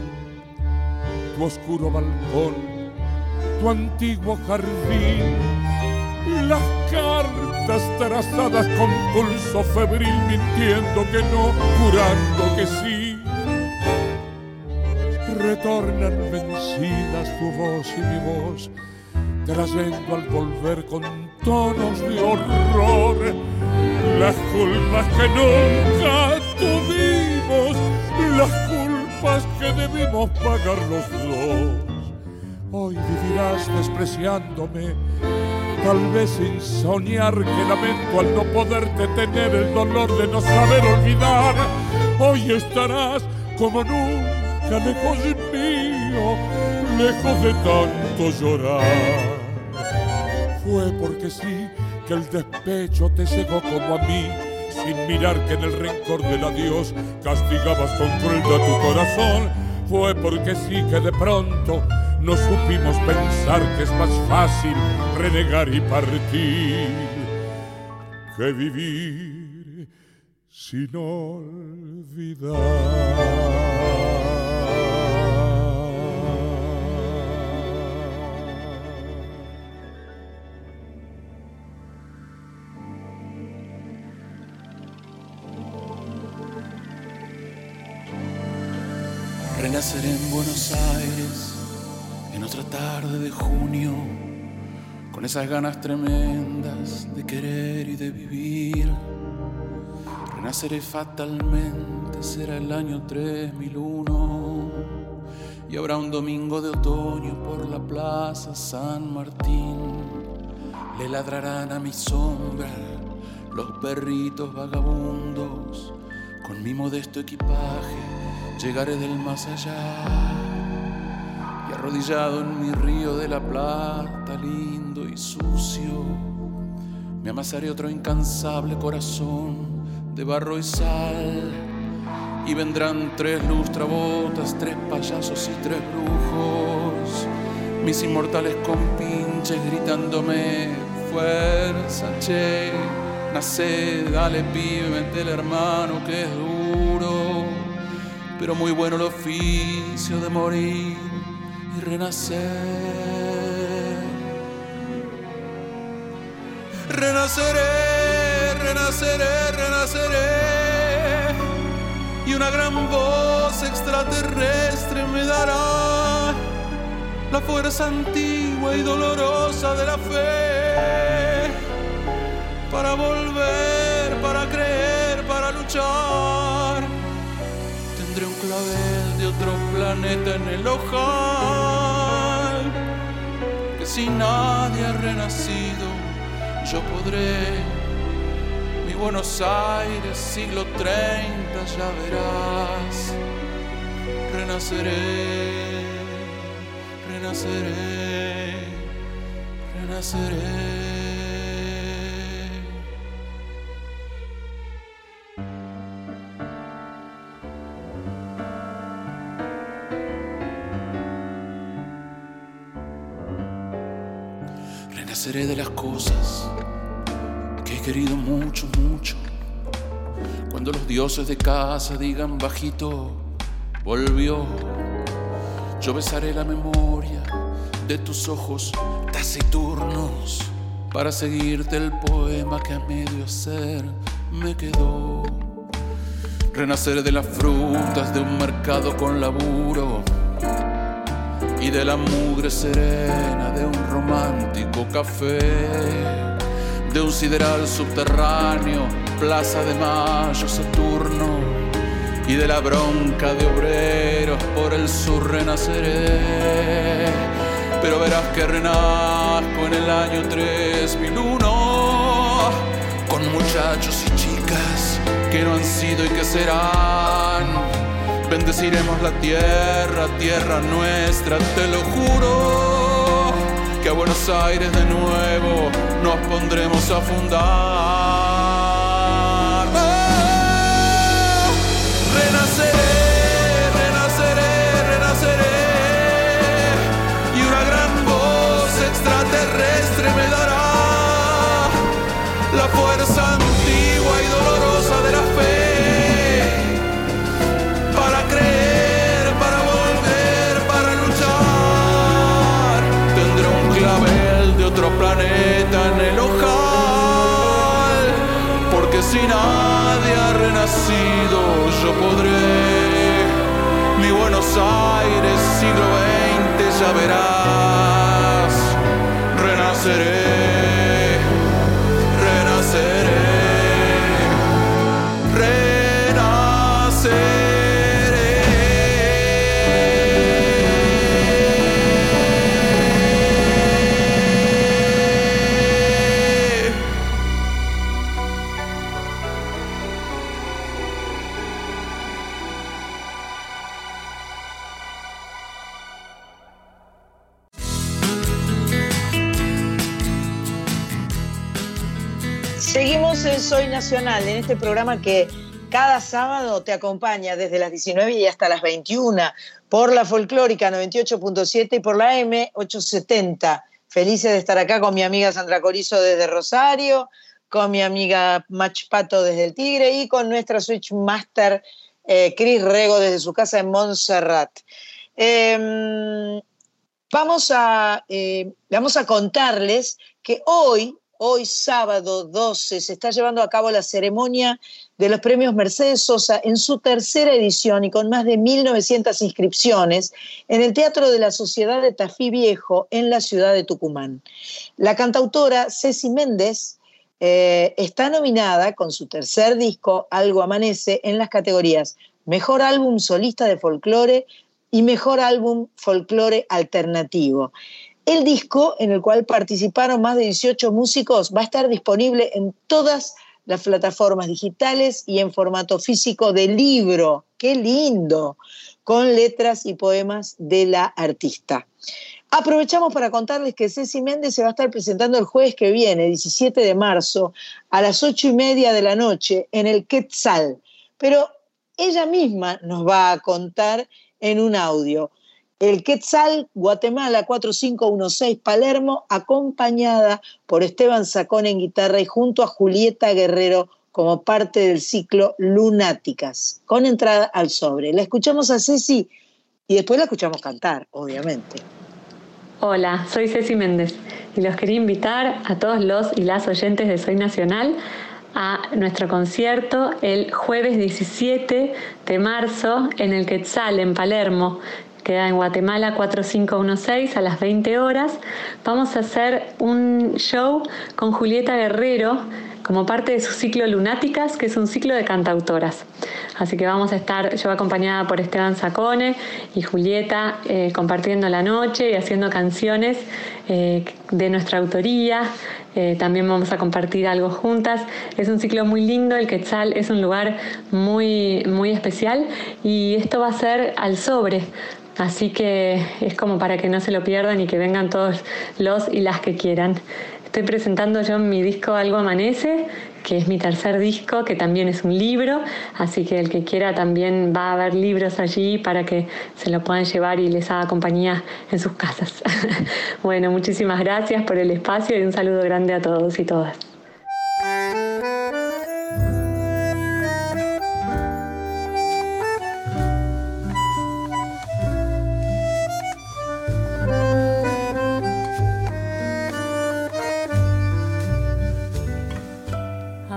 tu oscuro balcón, tu antiguo jardín, las cartas trazadas con pulso febril mintiendo que no, jurando que sí. Retornan vencidas tu voz y mi voz, trayendo al volver con tonos de horror las culpas que nunca tuvimos, las culpas que debimos pagar los dos. Hoy vivirás despreciándome, tal vez sin soñar que lamento al no poderte tener el dolor de no saber olvidar. Hoy estarás como nunca lejos mío, lejos de tanto llorar. Fue porque sí que que el despecho te cegó como a mí, sin mirar que en el rencor del adiós castigabas con crueldad tu corazón. Fue porque sí que de pronto no supimos pensar que es más fácil renegar y partir que vivir sin olvidar. Renacer en Buenos Aires en otra tarde de junio, con esas ganas tremendas de querer y de vivir. Renaceré fatalmente, será el año 3001 y habrá un domingo de otoño por la plaza San Martín. Le ladrarán a mi sombra los perritos vagabundos con mi modesto equipaje llegaré del más allá y arrodillado en mi río de la plata, lindo y sucio, me amasaré otro incansable corazón de barro y sal y vendrán tres lustrabotas, tres payasos y tres brujos, mis inmortales compinches gritándome fuerza, che, nace, dale pibe, metele hermano que es duro pero muy bueno el oficio de morir y renacer. Renaceré, renaceré, renaceré. Y una gran voz extraterrestre me dará la fuerza antigua y dolorosa de la fe para volver, para creer, para luchar de otro planeta en el ojal. Que si nadie ha renacido, yo podré. Mi Buenos Aires, siglo 30, ya verás. Renaceré, renaceré, renaceré. Renaceré de las cosas que he querido mucho, mucho. Cuando los dioses de casa digan bajito, volvió. Yo besaré la memoria de tus ojos taciturnos para seguirte el poema que a medio hacer me quedó. Renaceré de las frutas de un mercado con laburo y de la mugre serena de un romántico café, de un sideral subterráneo, plaza de mayo, Saturno, y de la bronca de obreros por el sur renaceré. Pero verás que renazco en el año 3001, con muchachos y chicas que no han sido y que serán bendeciremos la tierra, tierra nuestra, te lo juro, que a Buenos Aires de nuevo nos pondremos a fundar. ¡Oh! Renaceré, renaceré, renaceré, y una gran voz extraterrestre me dará la fuerza en el ojal. Porque si nadie ha renacido, yo podré. Mi Buenos Aires, siglo XX, ya verás. En este programa que cada sábado te acompaña desde las 19 y hasta las 21 por la folclórica 98.7 y por la M870. Felices de estar acá con mi amiga Sandra Corizo desde Rosario, con mi amiga Mach Pato desde el Tigre y con nuestra Switch Master eh, Cris Rego desde su casa en Montserrat. Em, vamos, a, eh, vamos a contarles que hoy, hoy sábado 12, se está llevando a cabo la ceremonia de los premios Mercedes Sosa en su tercera edición y con más de 1.900 inscripciones en el Teatro de la Sociedad de Tafí Viejo en la ciudad de Tucumán. La cantautora Ceci Méndez eh, está nominada con su tercer disco, Algo Amanece, en las categorías Mejor Álbum Solista de Folclore y Mejor Álbum Folclore Alternativo. El disco, en el cual participaron más de 18 músicos, va a estar disponible en todas las plataformas digitales y en formato físico de libro. ¡Qué lindo! Con letras y poemas de la artista. Aprovechamos para contarles que Ceci Méndez se va a estar presentando el jueves que viene, 17 de marzo, a las 8 y media de la noche, en el Quetzal. Pero ella misma nos va a contar en un audio. El Quetzal, Guatemala 4516 Palermo, acompañada por Esteban Sacón en guitarra y junto a Julieta Guerrero como parte del ciclo Lunáticas, con entrada al sobre. La escuchamos a Ceci y después la escuchamos cantar, obviamente. Hola, soy Ceci Méndez y los quería invitar a todos los y las oyentes de Soy Nacional a nuestro concierto el jueves 17 de marzo en el Quetzal, en Palermo. Queda en Guatemala 4516 a las 20 horas. Vamos a hacer un show con Julieta Guerrero como parte de su ciclo Lunáticas, que es un ciclo de cantautoras. Así que vamos a estar yo acompañada por Esteban Sacone y Julieta eh, compartiendo la noche y haciendo canciones eh, de nuestra autoría. Eh, también vamos a compartir algo juntas. Es un ciclo muy lindo, el Quetzal es un lugar muy, muy especial y esto va a ser al sobre. Así que es como para que no se lo pierdan y que vengan todos los y las que quieran. Estoy presentando yo mi disco Algo Amanece, que es mi tercer disco, que también es un libro, así que el que quiera también va a haber libros allí para que se lo puedan llevar y les haga compañía en sus casas. bueno, muchísimas gracias por el espacio y un saludo grande a todos y todas.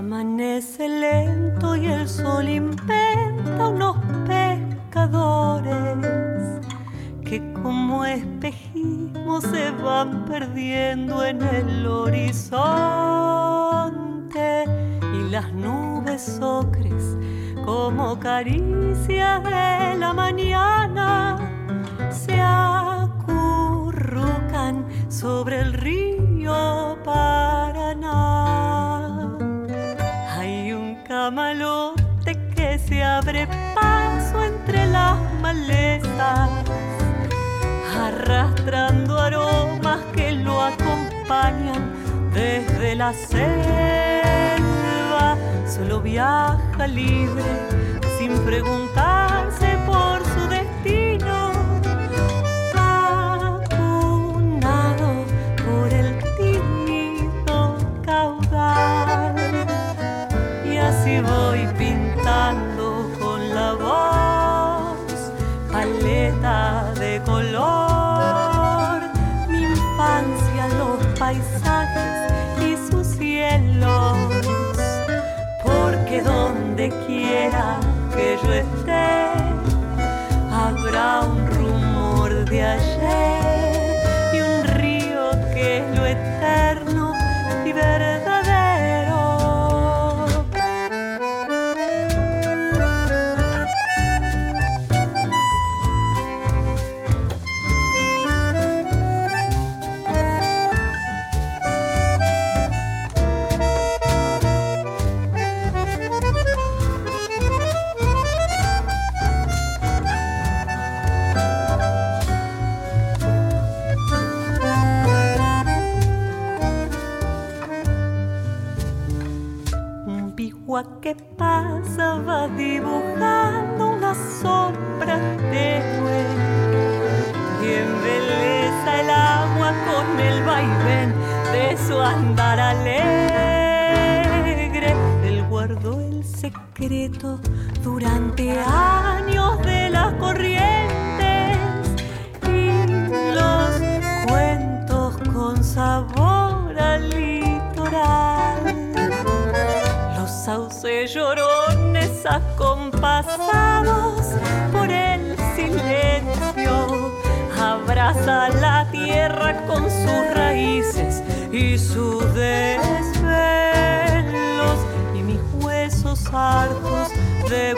Amanece lento y el sol inventa unos pescadores que como espejismo se van perdiendo en el horizonte y las nubes ocres como caricias de la mañana se acurrucan sobre el río Paraná. Camalote que se abre paso entre las malezas, arrastrando aromas que lo acompañan desde la selva. Solo viaja libre sin preguntarse color. Mi infancia, los paisajes y sus cielos. Porque donde quiera que yo esté, habrá un rumor de ayer pasa va dibujando una sombra de Y embeleza el agua con el vaivén de su andar alegre. Él guardó el secreto durante años de las corrientes y los cuentos con sabor al litoral. Los sauces llorones acompasados por el silencio. Abraza la tierra con sus raíces y sus desvelos y mis huesos hartos de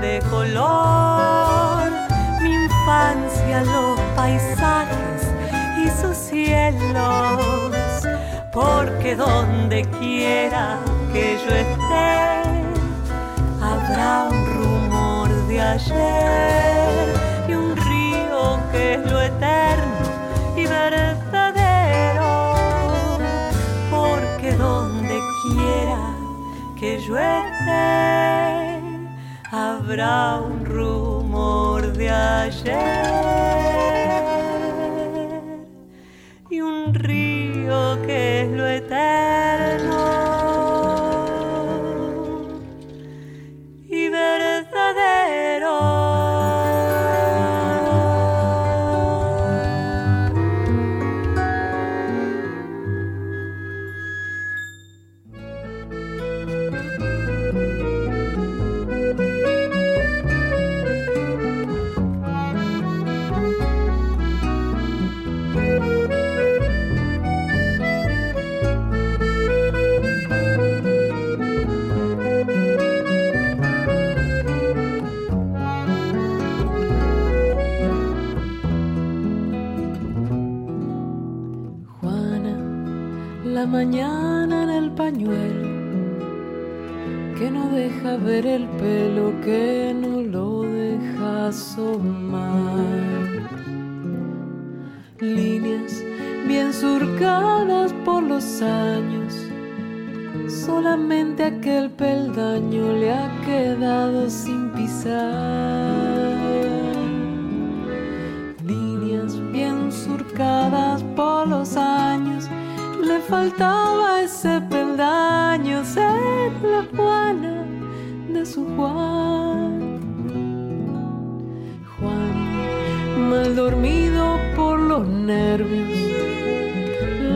de color. Mi infancia los paisajes y sus cielos. Porque donde quiera que yo esté, habrá un rumor de ayer y un río que es lo eterno y verdadero, porque donde quiera que yo esté, habrá un rumor de ayer y un río que es lo mañana en el pañuelo que no deja ver el pelo, que no lo deja asomar. Líneas bien surcadas por los años, solamente aquel peldaño le ha quedado sin pisar. Líneas bien surcadas faltaba ese peldaño ser la Juana de su Juan. Juan, mal dormido por los nervios,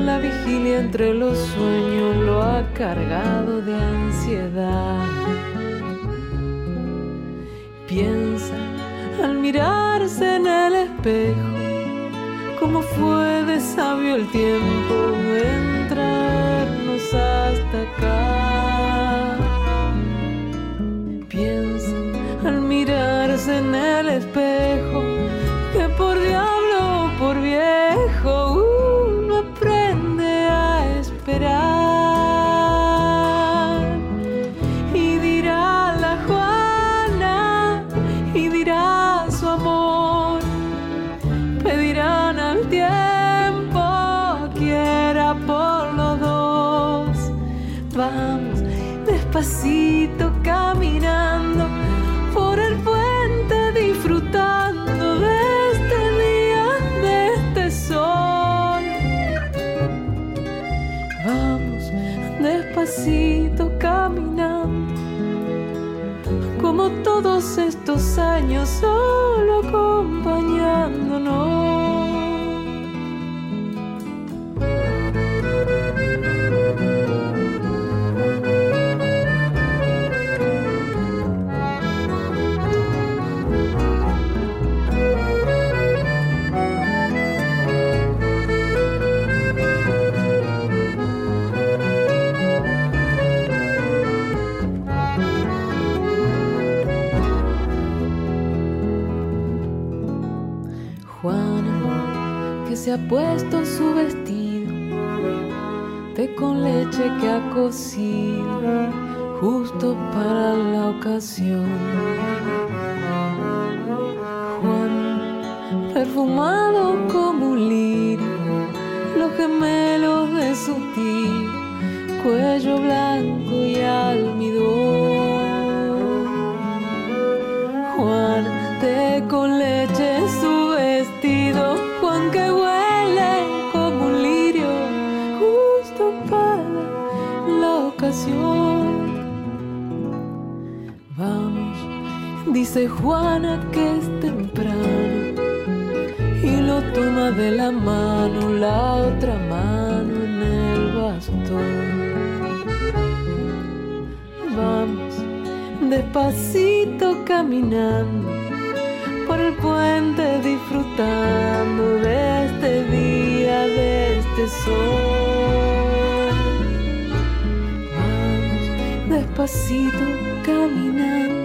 la vigilia entre los sueños lo ha cargado de ansiedad. Piensa al mirarse en el espejo cómo fue de sabio el tiempo en hasta acá. Años solo acompañándonos. Puesto su vestido, té con leche que ha cocido justo para la ocasión. Juan, perfumado como un lirio, los gemelos de su tío, cuello blanco y almidón. Juan, té con leche dice Juana que es temprano y lo toma de la mano, la otra mano en el bastón. Vamos despacito caminando por el puente disfrutando de este día, de este sol. Vamos despacito caminando,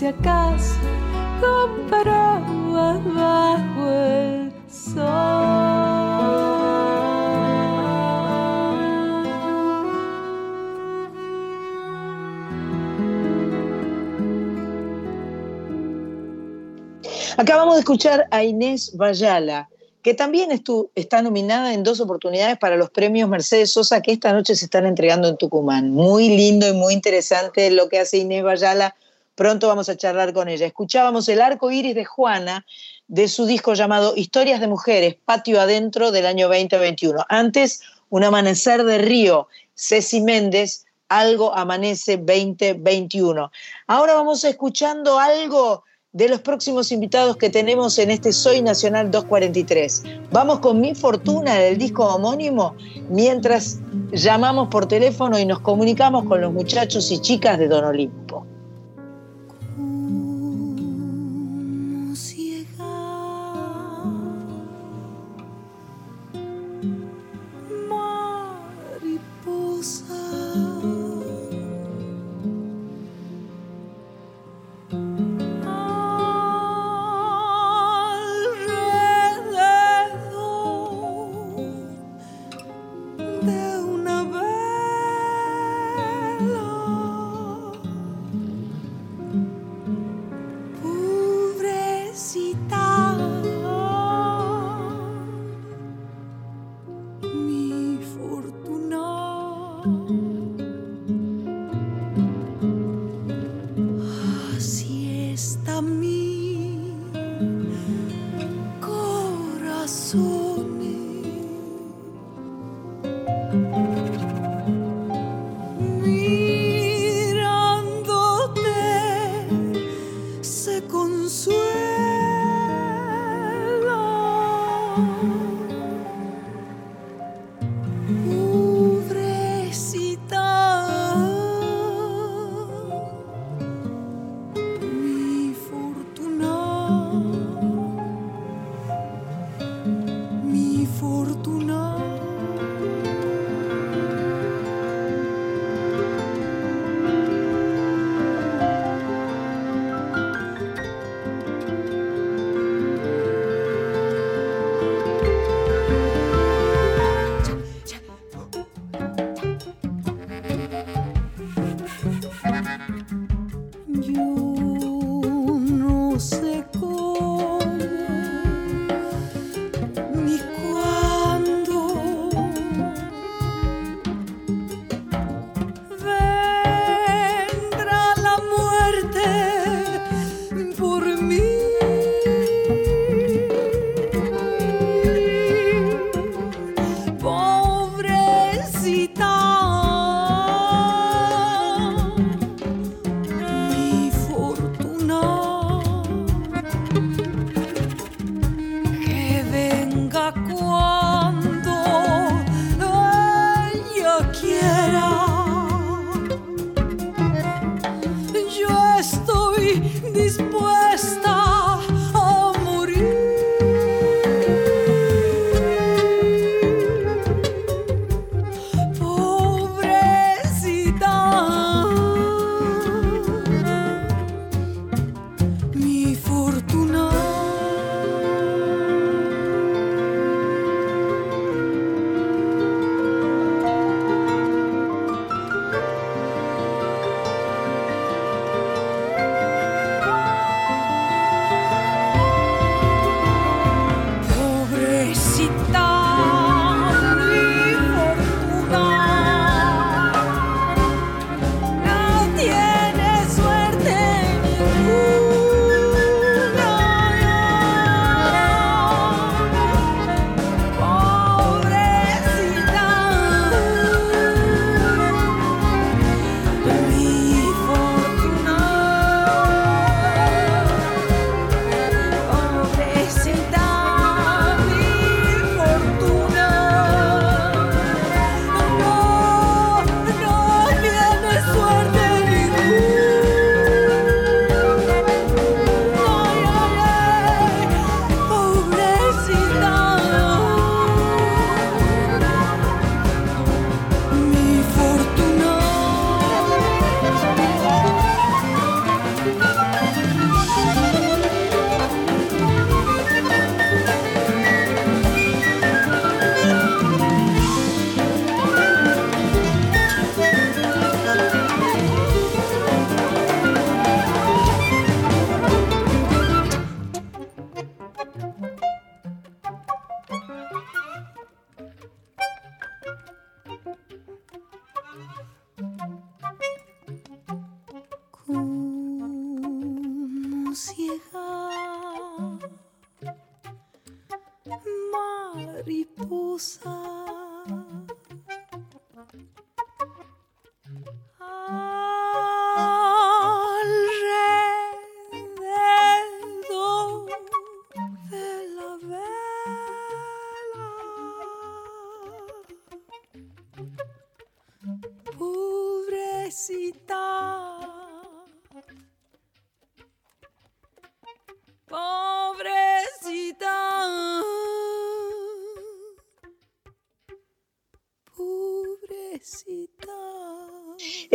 con paraguas bajo el sol. Acabamos de escuchar a Inés Bayala, que también está nominada en dos oportunidades para los premios Mercedes Sosa que esta noche se están entregando en Tucumán. Muy lindo y muy interesante lo que hace Inés Bayala. Pronto vamos a charlar con ella. Escuchábamos el arco iris de Juana de su disco llamado Historias de Mujeres, Patio Adentro del año 2021. Antes, Un Amanecer de Río, Ceci Méndez, Algo Amanece 2021. Ahora vamos escuchando algo de los próximos invitados que tenemos en este Soy Nacional 243. Vamos con Mi Fortuna del disco homónimo mientras llamamos por teléfono y nos comunicamos con los muchachos y chicas de Don Olimpo. Se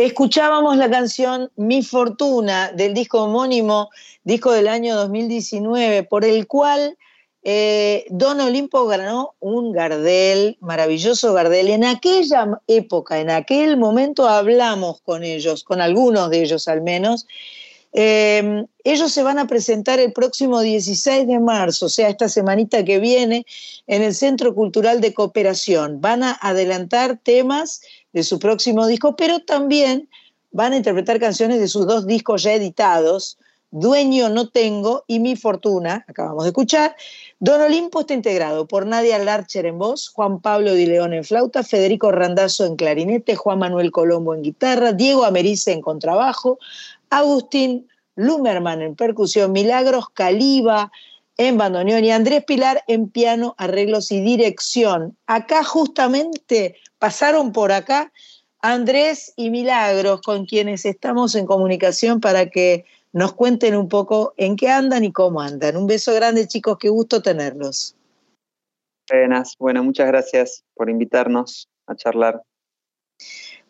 Escuchábamos la canción Mi Fortuna del disco homónimo, disco del año 2019, por el cual eh, Don Olimpo ganó un Gardel, maravilloso Gardel. En aquella época, en aquel momento hablamos con ellos, con algunos de ellos al menos. Eh, ellos se van a presentar el próximo 16 de marzo, o sea, esta semanita que viene, en el Centro Cultural de Cooperación. Van a adelantar temas de su próximo disco, pero también van a interpretar canciones de sus dos discos ya editados, Dueño no tengo y Mi Fortuna, acabamos de escuchar. Don Olimpo está integrado por Nadia Larcher en voz, Juan Pablo Di León en flauta, Federico Randazzo en clarinete, Juan Manuel Colombo en guitarra, Diego Americe en contrabajo, Agustín Lumerman en percusión, Milagros Caliba en bandoneón y Andrés Pilar en piano, arreglos y dirección. Acá justamente pasaron por acá Andrés y Milagros con quienes estamos en comunicación para que nos cuenten un poco en qué andan y cómo andan. Un beso grande chicos, qué gusto tenerlos. Buenas, bueno, muchas gracias por invitarnos a charlar.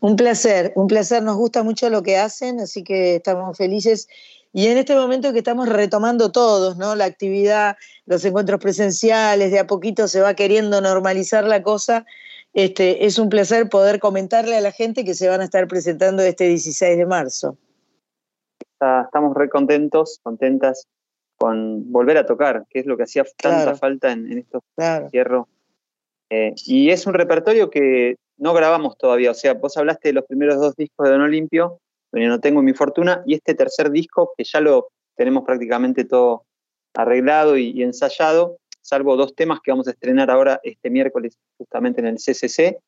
Un placer, un placer, nos gusta mucho lo que hacen, así que estamos felices. Y en este momento que estamos retomando todos, ¿no? La actividad, los encuentros presenciales, de a poquito se va queriendo normalizar la cosa. Este, es un placer poder comentarle a la gente que se van a estar presentando este 16 de marzo. Estamos re contentos, contentas con volver a tocar, que es lo que hacía tanta falta en, en estos Claro. encierros. Eh, y es un repertorio que no grabamos todavía. O sea, vos hablaste de los primeros dos discos de Don Olimpio, Donde No Tengo Mi Fortuna, y este tercer disco que ya lo tenemos prácticamente todo arreglado y, y ensayado, salvo dos temas que vamos a estrenar ahora este miércoles justamente en el CCC,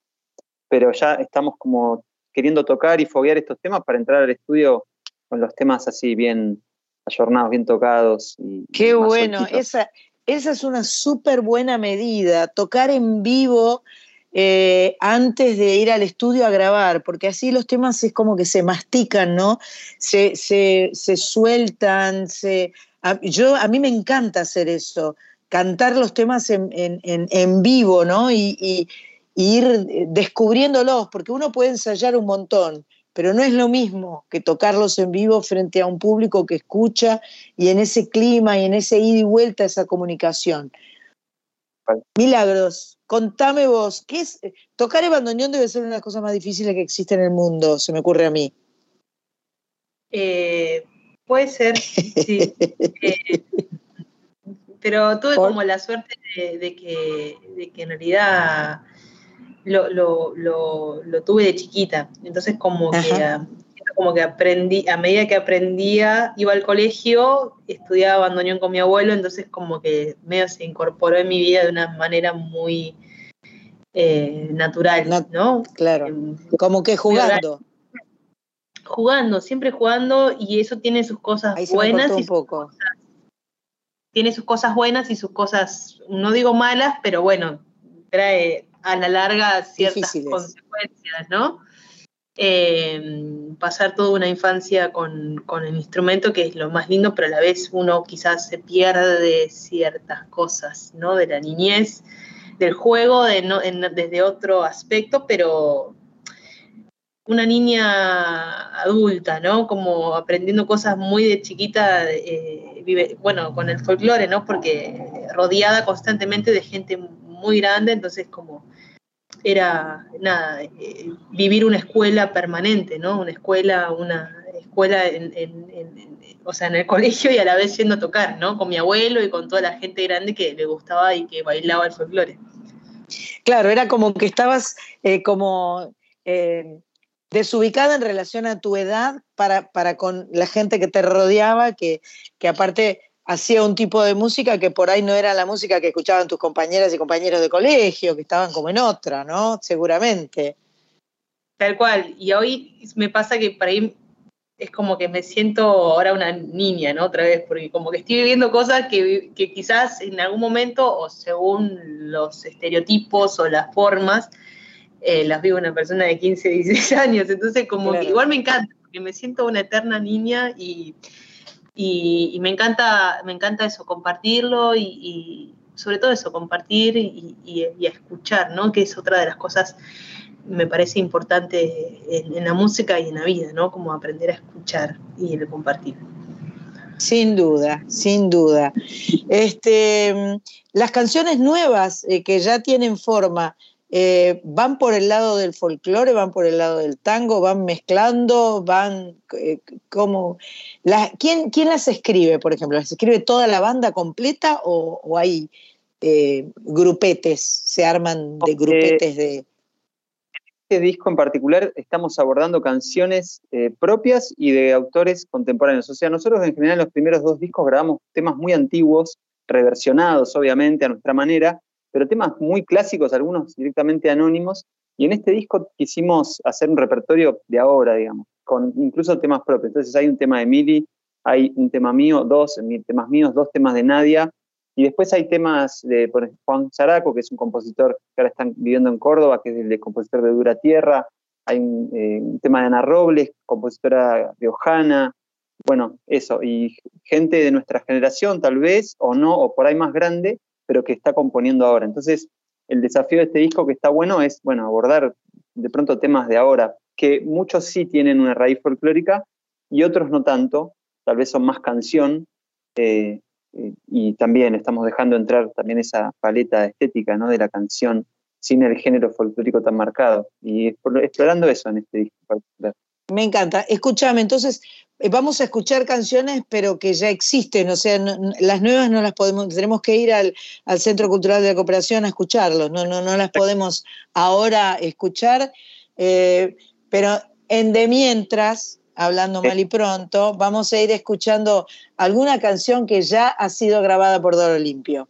pero ya estamos como queriendo tocar y foguear estos temas para entrar al estudio con los temas así bien ayornados, bien tocados. Y, Qué bueno, esa, esa es una súper buena medida, tocar en vivo eh, antes de ir al estudio a grabar, porque así los temas es como que se mastican, ¿no? Se, se, se sueltan, se... A, yo, a mí me encanta hacer eso, cantar los temas en, en- en- en vivo, ¿no? Y, y- y ir descubriéndolos, porque uno puede ensayar un montón, pero no es lo mismo que tocarlos en vivo frente a un público que escucha y en ese clima y en ese ida y vuelta, esa comunicación. Milagros, contame vos, ¿qué es? Tocar el bandoneón debe ser una de las cosas más difíciles que existe en el mundo, se me ocurre a mí. Eh, puede ser, sí. Eh, pero tuve como la suerte de, de que, de que en realidad lo, lo- lo- lo tuve de chiquita. Entonces como que, Ajá. como que aprendí, a medida que aprendía, iba al colegio, estudiaba bandoneón con mi abuelo, entonces como que medio se incorporó en mi vida de una manera muy eh, natural, ¿no? Claro, como que jugando. Jugando, siempre jugando, y eso tiene sus cosas Ahí se me buenas y un sus poco. Tiene sus cosas buenas y sus cosas, no digo malas, pero bueno, trae a la larga ciertas Difíciles. consecuencias, ¿no? Eh, pasar toda una infancia con, con el instrumento, que es lo más lindo, pero a la vez uno quizás se pierde de ciertas cosas, ¿no? De la niñez, del juego, de no, en- desde otro aspecto, pero una niña adulta, ¿no? Como aprendiendo cosas muy de chiquita, eh, vive, bueno, con el folclore, ¿no? Porque rodeada constantemente de gente muy grande, entonces como era, nada, eh, vivir una escuela permanente, ¿no? Una escuela, una escuela en, o sea, en el colegio y a la vez yendo a tocar, ¿no? Con mi abuelo y con toda la gente grande que le gustaba y que bailaba el folclore. Claro, era como que estabas eh, como desubicada en relación a tu edad para, para con la gente que te rodeaba, que, que aparte hacía un tipo de música que por ahí no era la música que escuchaban tus compañeras y compañeros de colegio, que estaban como en otra, ¿no? Seguramente. Tal cual. Y hoy me pasa que para ahí es como que me siento ahora una niña, ¿no? Otra vez, porque como que estoy viviendo cosas que, que quizás en algún momento, o según los estereotipos o las formas, eh, las vivo una persona de 15, 16 años. Entonces, como Claro. que igual me encanta, porque me siento una eterna niña y, y, y me encanta, me encanta eso, compartirlo y, y sobre todo eso, compartir y, escuchar, ¿no? Que es otra de las cosas me parece importante en, en la música y en la vida, ¿no? Como aprender a escuchar y el compartir. Sin duda, sin duda. Este, mm, las canciones nuevas eh, que ya tienen forma, eh, ¿van por el lado del folclore, van por el lado del tango, van mezclando, van eh, como... la- ¿quién, quién las escribe, por ejemplo? ¿Las escribe toda la banda completa o, o hay eh, grupetes, se arman de grupetes de... este disco en particular estamos abordando canciones propias y de autores contemporáneos. O sea, nosotros en general en los primeros dos discos grabamos temas muy antiguos, reversionados obviamente a nuestra manera, pero temas muy clásicos, algunos directamente anónimos. Y en este disco quisimos hacer un repertorio de ahora, digamos, con incluso temas propios. Entonces hay un tema de Mili, hay un tema mío, dos temas míos, dos temas de Nadia, y después hay temas de por ejemplo, Juan Zaraco, que es un compositor que ahora está viviendo en Córdoba, que es el de compositor de Dura Tierra. Hay un, eh, un tema de Ana Robles, compositora riojana. Bueno, eso. Y gente de nuestra generación, tal vez, o no, o por ahí más grande, pero que está componiendo ahora. Entonces, el desafío de este disco que está bueno es, bueno, abordar de pronto temas de ahora, que muchos sí tienen una raíz folclórica y otros no tanto, tal vez son más canción, eh, y también estamos dejando entrar también esa paleta estética ¿no? de la canción sin el género folclórico tan marcado y explor- explorando eso en este disco particular. Me encanta. Escúchame, entonces eh, vamos a escuchar canciones, pero que ya existen, o sea, no- las nuevas no las podemos, tenemos que ir al, al Centro Cultural de la Cooperación a escucharlos, no, no, no las podemos ahora escuchar, eh, pero en de mientras, hablando mal y pronto, vamos a ir escuchando alguna canción que ya ha sido grabada por Doro Limpio.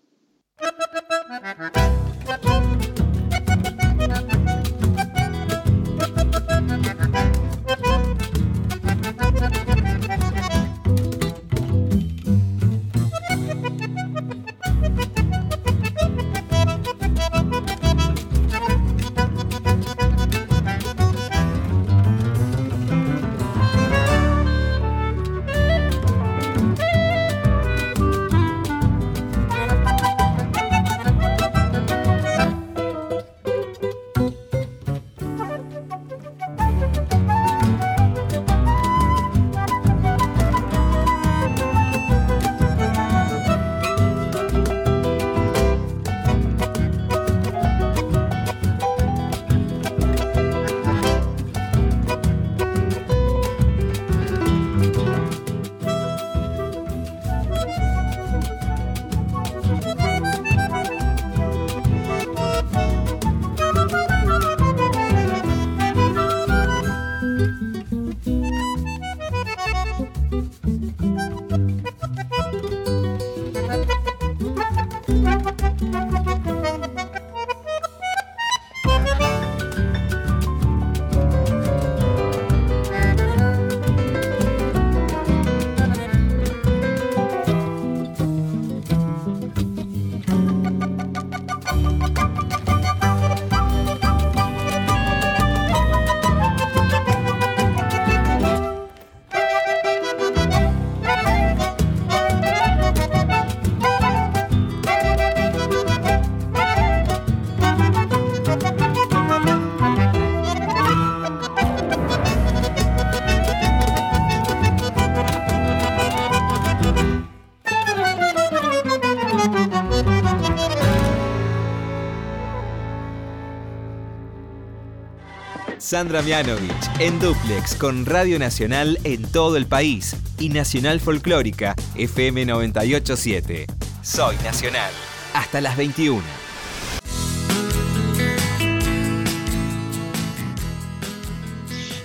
Sandra Mianovich en Duplex con Radio Nacional en todo el país y Nacional Folclórica FM 987. Soy Nacional. Hasta las 21.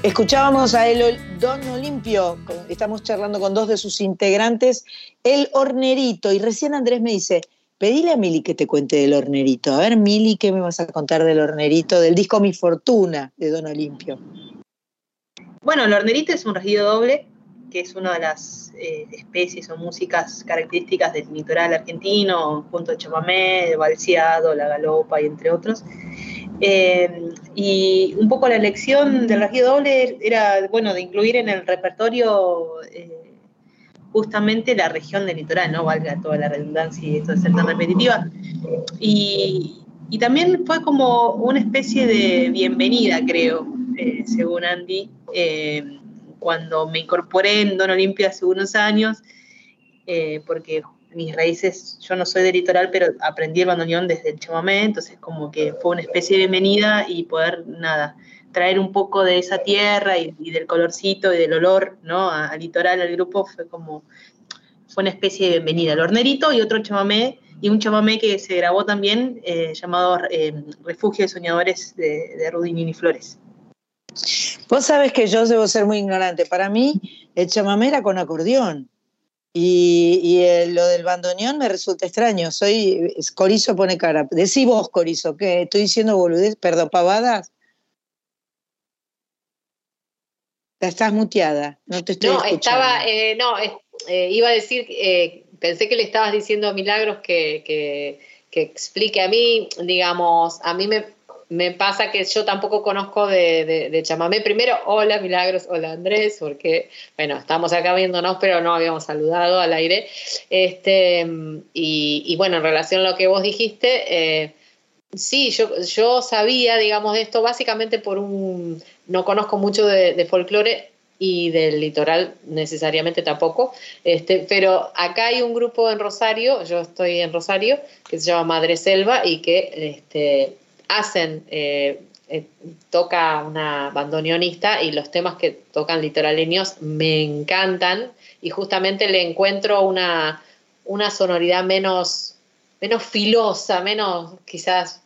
Escuchábamos a el Don Olimpio, estamos charlando con dos de sus integrantes, el hornerito, y recién Andrés me dice, pedile a Mili que te cuente del hornerito. A ver, Mili, ¿qué me vas a contar del hornerito, del disco Mi Fortuna de Don Olimpio? Bueno, el hornerito es un regido doble, que es una de las eh, especies o músicas características del litoral argentino, junto al chamamé, el balseado, la galopa y entre otros. Eh, y un poco la elección del regido doble era, bueno, de incluir en el repertorio eh, justamente la región del litoral, ¿no? Valga toda la redundancia y esto de ser tan repetitiva. Y, y también fue como una especie de bienvenida, creo, eh, según Andy, cuando me incorporé en Don Olimpia hace unos años, porque mis raíces, yo no soy de litoral, pero aprendí el bandoneón desde el chamamé, entonces como que fue una especie de bienvenida y poder, nada, traer un poco de esa tierra y, del colorcito y del olor, ¿no? Al litoral, al grupo, fue como, fue una especie de bienvenida. El hornerito y otro chamamé, y un chamamé que se grabó también eh, llamado eh, Refugio de Soñadores de, de Rudinini Flores. Vos sabés que yo debo ser muy ignorante. Para mí, el chamamé era con acordeón. Y, lo del bandoneón me resulta extraño. Soy Corizo pone cara. Decí vos, Corizo, que estoy diciendo boludez, perdón, pavadas. Estás muteada, no te estoy No, escuchando. estaba, eh, no, eh, iba a decir, eh, pensé que le estabas diciendo a Milagros que, que, que explique a mí, digamos, a mí me, me pasa que yo tampoco conozco de, chamamé. Primero, hola Milagros, hola Andrés, porque, bueno, estamos acá viéndonos, pero no habíamos saludado al aire. Este, y, bueno, en relación a lo que vos dijiste, eh, sí, yo, yo sabía, digamos, de esto básicamente por un, no conozco mucho de, folclore y del litoral necesariamente tampoco, este, pero acá hay un grupo en Rosario, yo estoy en Rosario, que se llama Madre Selva y que este, hacen, eh, eh, toca una bandoneonista y los temas que tocan litoraleños me encantan y justamente le encuentro una, una sonoridad menos, menos filosa, menos quizás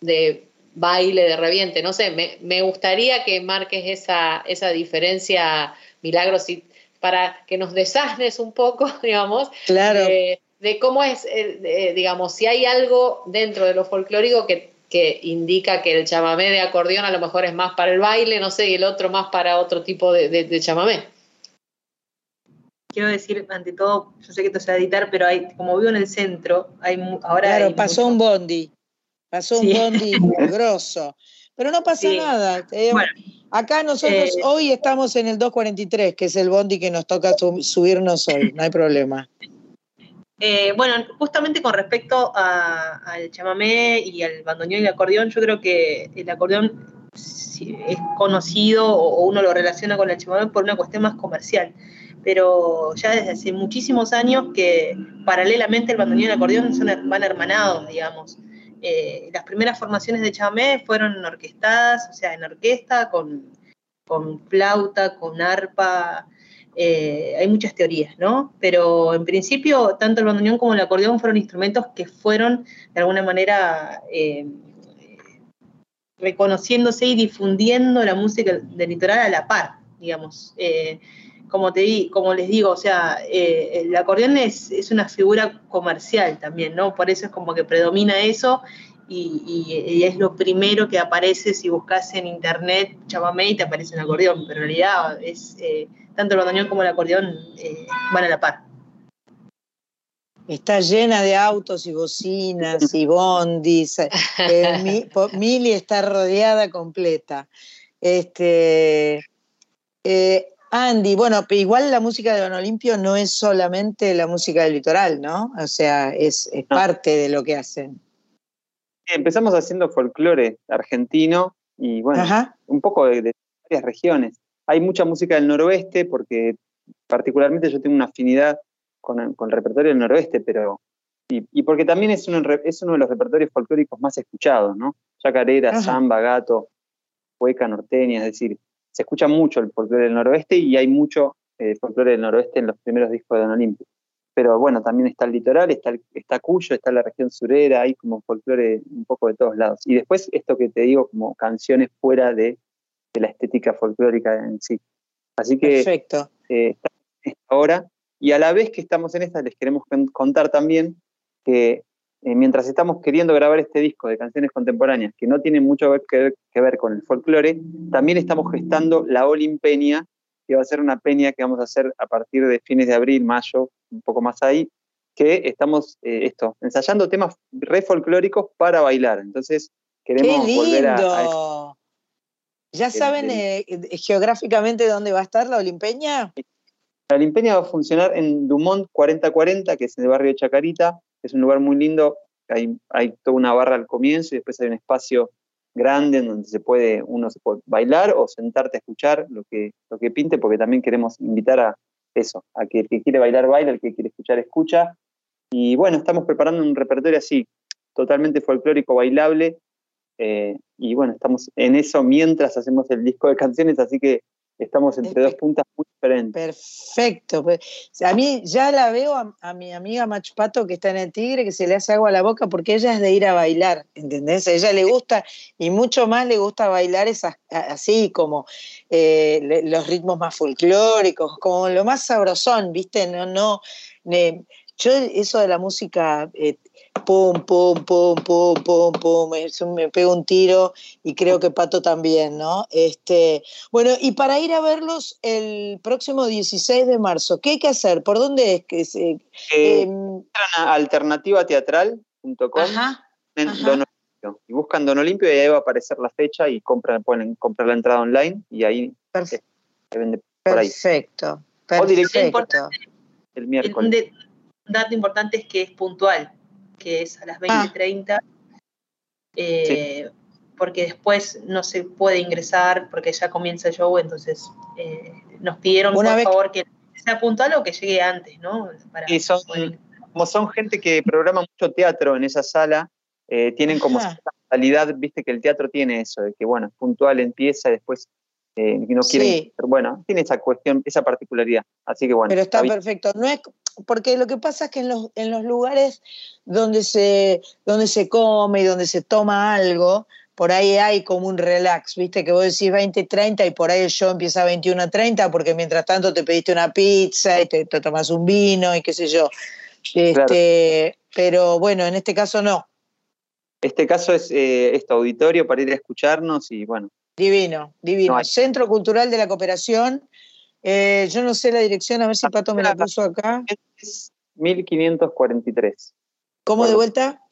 de baile, de reviente, no sé, me, gustaría que marques esa, esa diferencia, Milagros, y para que nos desasnes un poco, digamos, claro. de cómo es, eh, digamos, si hay algo dentro de lo folclórico que que indica que el chamamé de acordeón a lo mejor es más para el baile, no sé, y el otro más para otro tipo de, chamamé. Quiero decir, ante todo, yo sé que esto se va a editar, pero hay, como vivo en el centro, hay ahora. Claro, pasó un bondi, pasó un bondi grosso. Pero no pasa nada. Eh, acá nosotros eh, hoy estamos en el 243, que es el bondi que nos toca subirnos hoy, no hay problema. Eh, bueno, justamente con respecto al chamamé y al bandoneón y el acordeón, yo creo que el acordeón es conocido o uno lo relaciona con el chamamé por una cuestión más comercial. Pero ya desde hace muchísimos años que paralelamente el bandoneón y el acordeón son, van hermanados, digamos. Eh, las primeras formaciones de chamamé fueron orquestadas, o sea, en orquesta, con, con flauta, con arpa, eh, hay muchas teorías, ¿no? Pero en principio, tanto el bandoneón como el acordeón fueron instrumentos que fueron, de alguna manera, eh, reconociéndose y difundiendo la música del litoral a la par, digamos. Como, te di, como les digo, o sea, el acordeón es, una figura comercial también, ¿no? Por eso es como que predomina eso y, es lo primero que aparece si buscas en internet chamamé y te aparece un acordeón, pero en realidad es tanto el bandoneón como el acordeón eh, van a la par. Está llena de autos y bocinas y bondis. Eh, Mili está rodeada completa. Este, eh, Andy, bueno, igual la música de Don Olimpio no es solamente la música del litoral, ¿no? O sea, es, parte de lo que hacen. Empezamos haciendo folclore argentino y bueno, un poco de varias regiones hay mucha música del noroeste, porque particularmente yo tengo una afinidad con, el repertorio del noroeste, pero. Y, porque también es uno, es uno de los repertorios folclóricos más escuchados, ¿no? Chacarera, samba, gato, hueca, norteña, es decir, se escucha mucho el folclore del noroeste y hay mucho eh, folclore del noroeste en los primeros discos de Don Olimpio. Pero bueno, también está el litoral, está, está Cuyo, está la región surera, hay como folclore un poco de todos lados. Y después esto que te digo, como canciones fuera de de la estética folclórica en sí. Así que Perfecto. eh, estamos en esta hora y a la vez que estamos en esta les queremos con- contar también que eh, mientras estamos queriendo grabar este disco de canciones contemporáneas que no tienen mucho que ver, que ver con el folclore, también estamos gestando la Olimpeña, que va a ser una peña que vamos a hacer a partir de fines de abril, mayo, un poco más ahí, que estamos eh, esto, ensayando temas re folclóricos para bailar. Entonces ¡Qué queremos volver a, a eso. lindo! ¿Ya saben el- eh, geográficamente dónde va a estar la Olimpeña? La Olimpeña va a funcionar en Dumont 4040, que es en el barrio de Chacarita. Es un lugar muy lindo. Hay, hay toda una barra al comienzo y después hay un espacio grande en donde se puede, uno se puede bailar o sentarte a escuchar lo que, lo que pinte, porque también queremos invitar a eso, a que el que quiere bailar baila, el que quiere escuchar escucha. Y bueno, estamos preparando un repertorio así, totalmente folclórico, bailable. eh, y bueno, estamos en eso mientras hacemos el disco de canciones, así que estamos entre dos puntas muy diferentes. Perfecto. pues, A mí ya la veo a, a mi amiga Machpato que está en el Tigre, que se le hace agua a la boca porque ella es de ir a bailar, ¿entendés? A ella le gusta y mucho más le gusta bailar esas, así como eh, le- los ritmos más folclóricos, como lo más sabrosón, ¿viste? No, no. ne- yo eso de la música eh, pum, pum, pum, pum, pum, pum, eso me pego un tiro y creo que Pato también, ¿no? Este, bueno, y para ir a verlos el próximo 16 de marzo, ¿qué hay que hacer? ¿Por dónde es que se...? Eh, em, entran a alternativateatrral.com Ajá, en ajá. Don Olimpio, y buscan Don Olimpio y ahí va a aparecer la fecha y compran, pueden comprar la entrada online y ahí eh, se vende por ahí. perfecto, O directamente perfecto. el miércoles. de- dato importante es que es puntual, que es a las 20.30, eh, porque después no se puede ingresar porque ya comienza el show, entonces eh, nos pidieron Una por vez- favor que sea puntual o que llegue antes, ¿no? Para Y son, poder- como son gente que programa mucho teatro en esa sala, eh, tienen como Ajá. cierta modalidad, viste que el teatro tiene eso, de que bueno, es puntual, empieza y después eh, que no quieren, Sí. pero bueno, tiene esa cuestión, esa particularidad. Así que bueno, Pero está bien. perfecto. No es porque lo que pasa es que en los, en los lugares donde se, donde se come y donde se toma algo, por ahí hay como un relax, viste, que vos decís 20, 30 y por ahí el show empieza a 21, 30 porque mientras tanto te pediste una pizza y te, te tomas un vino y qué sé yo. Este, Pero bueno, en este caso no. Este caso es eh, este auditorio para ir a escucharnos y bueno, Divino, divino. No Centro Cultural de la Cooperación. Eh, yo no sé la dirección, a ver si Pato me la puso acá. es 1543. ¿Cómo de vuelta?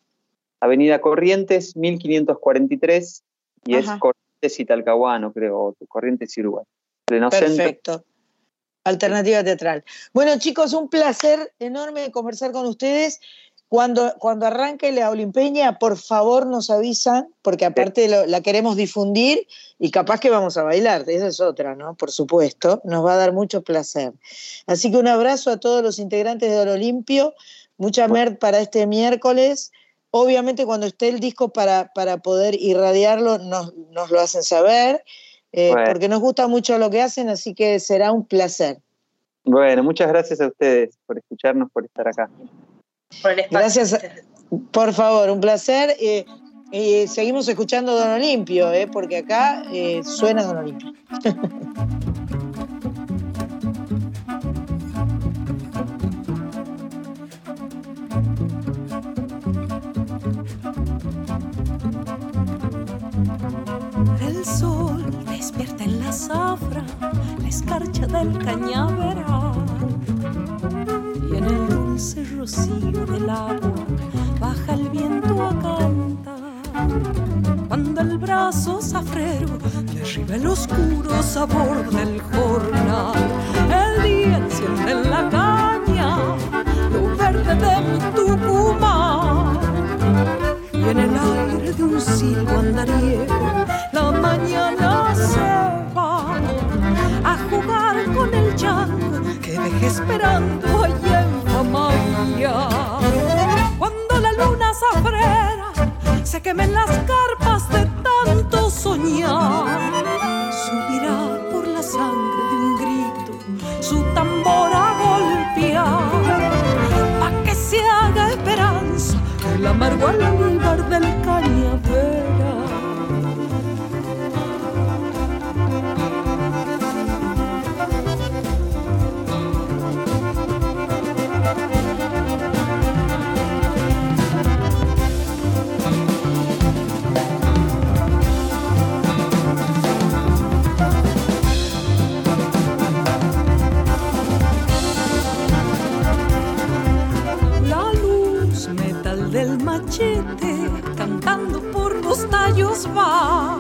Avenida Corrientes, 1543, y Ajá. es Corrientes y Talcahuano, creo, Corrientes y Uruguay. Centro. Perfecto. Alternativa teatral. Bueno, chicos, un placer enorme conversar con ustedes. Cuando, cuando arranque la Olimpeña, por favor nos avisan, porque aparte lo- la queremos difundir y capaz que vamos a bailar, esa es otra, ¿no? Por supuesto, nos va a dar mucho placer. Así que un abrazo a todos los integrantes de Oro Olimpio, mucha mer para este miércoles. Obviamente cuando esté el disco para, para poder irradiarlo, nos, nos lo hacen saber, eh, Bueno. porque nos gusta mucho lo que hacen, así que será un placer. Bueno, muchas gracias a ustedes por escucharnos, por estar acá. Por el espacio. Gracias, por favor, un placer. eh, y seguimos escuchando Don Olimpio, eh, porque acá eh, suena Don Olimpio. El sol despierta en la zafra la escarcha del cañaveral y en el dulce rocío del agua baja el viento a cantar. Cuando el brazo zafrero derriba el oscuro sabor del jornal, el día enciende en la caña lo verde de mi Tucumán y en el aire de un silbo andariego la mañana se va a jugar con el chango que dejé esperando allá Cuando la luna zafrera se quemen las carpas de tanto soñar, subirá por la sangre de un grito su tambor a golpear, pa' que se haga esperanza el amargo almíbar del cañavera. Cantando por los tallos va.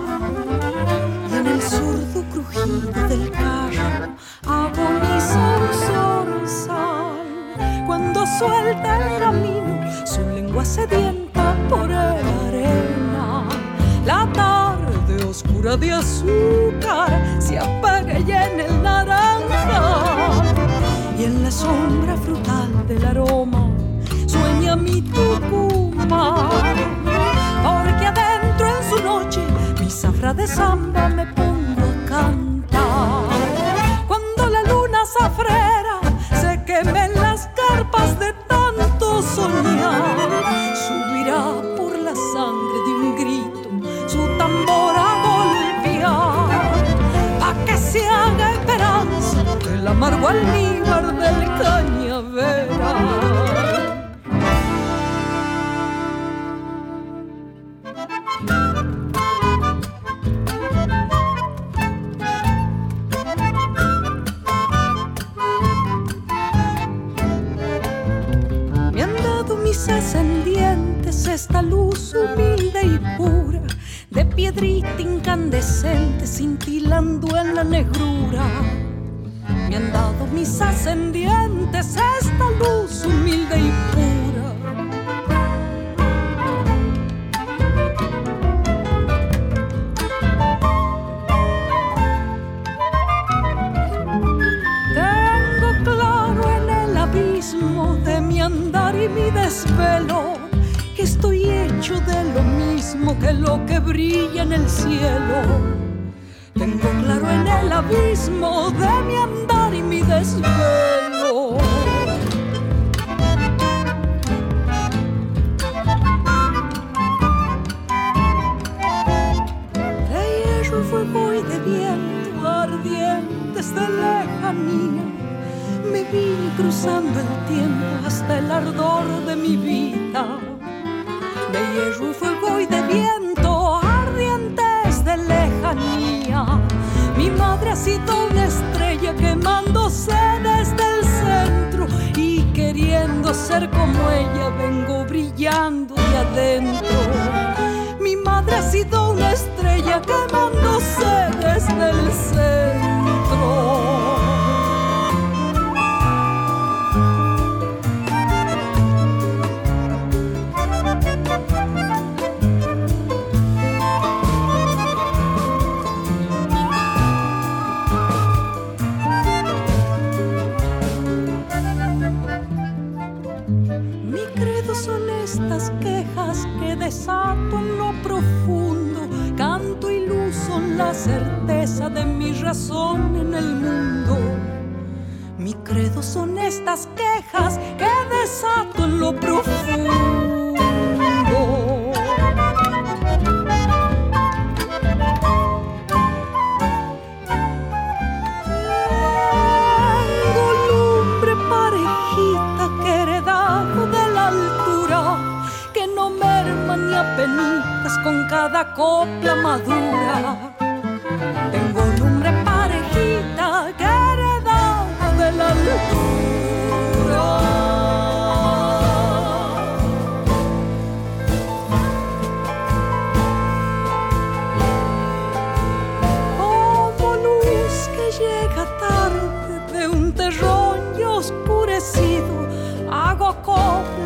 Y en el sordo crujido del carro agoniza un zorzal. Cuando suelta el camino, su lengua sedienta por el arena. La tarde oscura de azúcar se apaga ya en el naranja. Y en la sombra frutal del aroma sueña mi Tucumán. Porque adentro en su noche mi zafra de samba me pongo a cantar. Cuando la luna zafrera se queme en las carpas de tanto soñar, subirá por la sangre de un grito su tambor a golpear. Pa' que se haga esperanza el amargo almíbar del piedrita incandescente cintilando en la negrura. Me han dado mis ascendientes esta luz humilde y pura. Que brilla en el cielo. Tengo claro en el abismo de mi andar y mi desvelo. De hierro, fuego y de viento ardientes de lejanía me vine cruzando el tiempo hasta el ardor de mi vida. De hierro, fuego y de viento Ha sido una estrella quemándose desde el centro y queriendo ser como ella vengo brillando de adentro. Mi madre ha sido una estrella quemándose desde el centro. De mi razón en el mundo. Mi credo son estas quejas que desato en lo profundo. Tengo lumbre parejita que he heredado de la altura, que no merma ni apenitas con cada copla madura.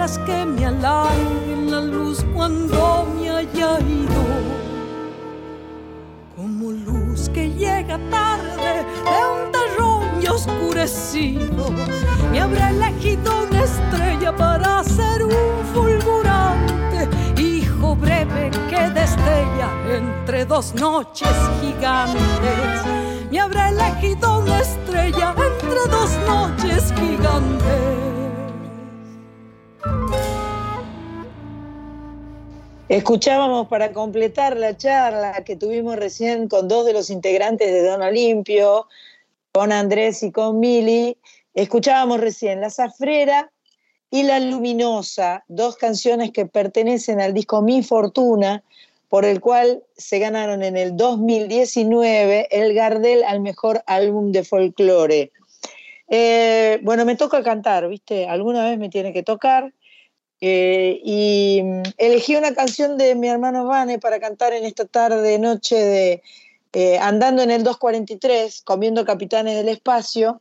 Que me alarguen la luz cuando me haya ido. Como luz que llega tarde de un terrón oscurecido. Me habrá elegido una estrella para ser un fulgurante hijo breve que destella entre dos noches gigantes. Me habrá elegido una estrella entre dos noches gigantes. Escuchábamos para completar la charla que tuvimos recién con dos de los integrantes de Don Olimpio, con Andrés y con Mili. Escuchábamos recién La Zafrera y La Luminosa, dos canciones que pertenecen al disco Mi Fortuna, por el cual se ganaron en el 2019 el Gardel al mejor álbum de folclore. Eh, bueno, me toca cantar, ¿viste? Alguna vez me tiene que tocar. Eh, y mm, elegí una canción de mi hermano Vane para cantar en esta tarde, noche de eh, andando en el 243, comiendo capitanes del espacio.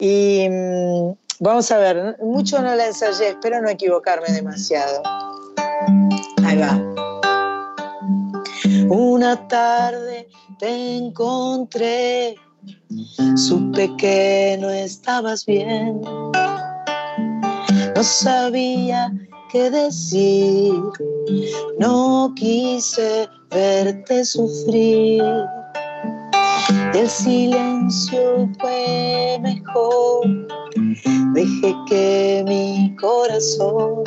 Y mm, vamos a ver, mucho no la ensayé, espero no equivocarme demasiado. Ahí va. Una tarde te encontré, supe que no estabas bien. No sabía qué decir, no quise verte sufrir. El silencio fue mejor, dejé que mi corazón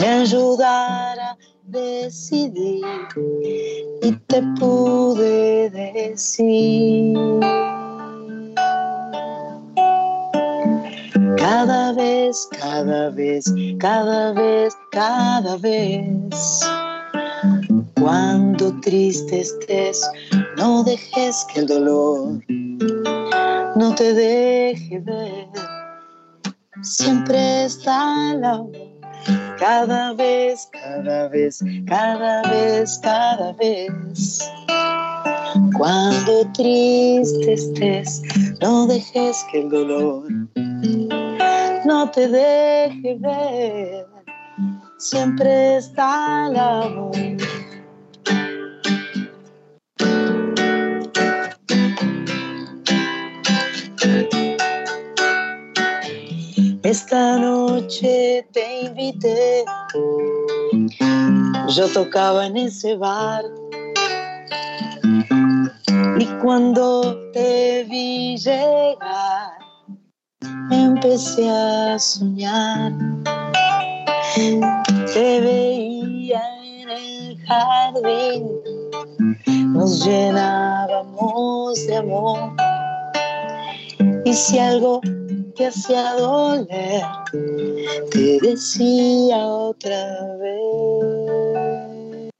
me ayudara a decidir y te pude decir. Cada vez, cada vez, cada vez, cada vez. Cuando triste estés, no dejes que el dolor no te deje ver. Siempre está amor. Cada vez, cada vez, cada vez, cada vez. Cuando triste estés, no dejes que el dolor no te deje ver. Siempre está el amor. Esta noche te invité, yo tocaba en ese bar y cuando te vi llegar empecé a soñar, te veía en el jardín, nos llenábamos de amor y si algo te hacía doler, te decía otra vez.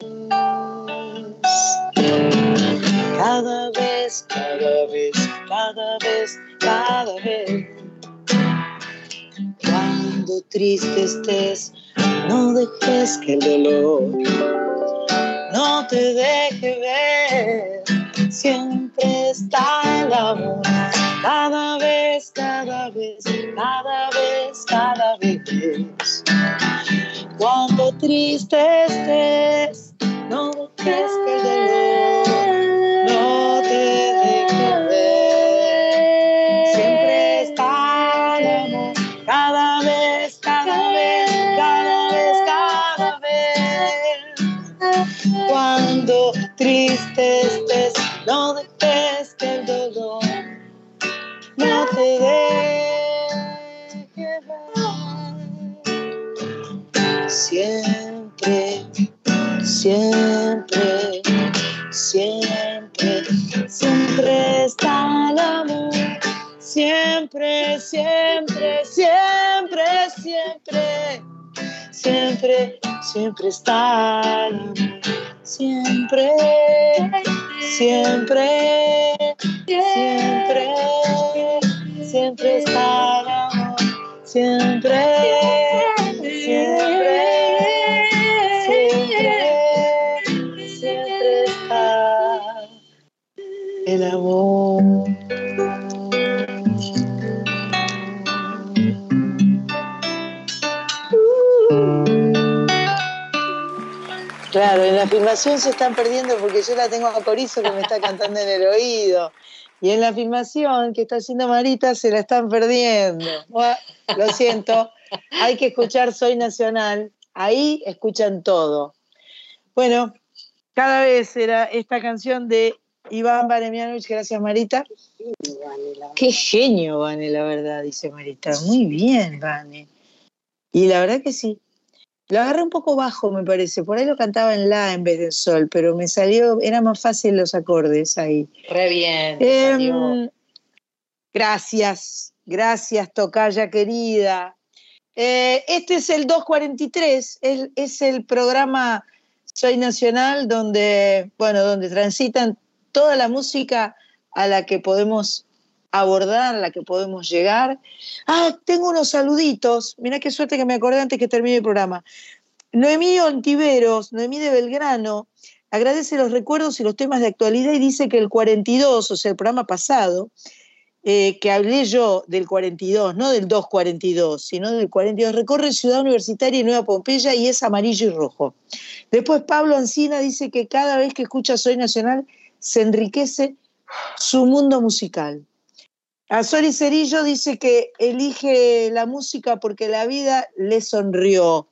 Cada vez, cada vez, cada vez, cada vez. Cuando triste estés, no dejes que el dolor no te deje ver. Siempre está el amor cada vez, cada vez, cada vez, cada vez. Cuando triste estés, no dejes que el dolor triste estés, no dejes que el dolor no te deje ver. Siempre, siempre, siempre, siempre está el amor. Siempre, siempre, siempre, siempre, siempre, siempre el amor. Siempre, siempre, siempre, siempre. Siempre, siempre, La filmación se están perdiendo porque yo la tengo a Corizo que me está cantando en el oído. Y en la filmación que está haciendo Marita se la están perdiendo. Lo siento, hay que escuchar Soy Nacional. Ahí escuchan todo. Bueno, cada vez era esta canción de Iván Baremianovich, gracias Marita. Qué genio, Vane, la verdad, dice Marita. Muy bien, Vane. Y la verdad que sí. Lo agarré un poco bajo, me parece. Por ahí lo cantaba en la en vez de en sol, pero me salió, era más fácil los acordes ahí. Re bien. salió. gracias, gracias, Tocaya querida. Eh, este es el 243, es, es el programa Soy Nacional, donde, bueno, donde transitan toda la música a la que podemos abordar, la que podemos llegar. Ah, tengo unos saluditos. Mirá qué suerte que me acordé antes que termine el programa. Noemí Ontiveros, Noemí de Belgrano, agradece los recuerdos y los temas de actualidad y dice que el 42, o sea, el programa pasado, eh, que hablé yo del 42, no del 242, sino del 42, recorre Ciudad Universitaria y Nueva Pompeya y es amarillo y rojo. Después Pablo Ancina dice que cada vez que escucha Soy Nacional se enriquece su mundo musical. Azori Cerillo dice que elige la música porque la vida le sonrió.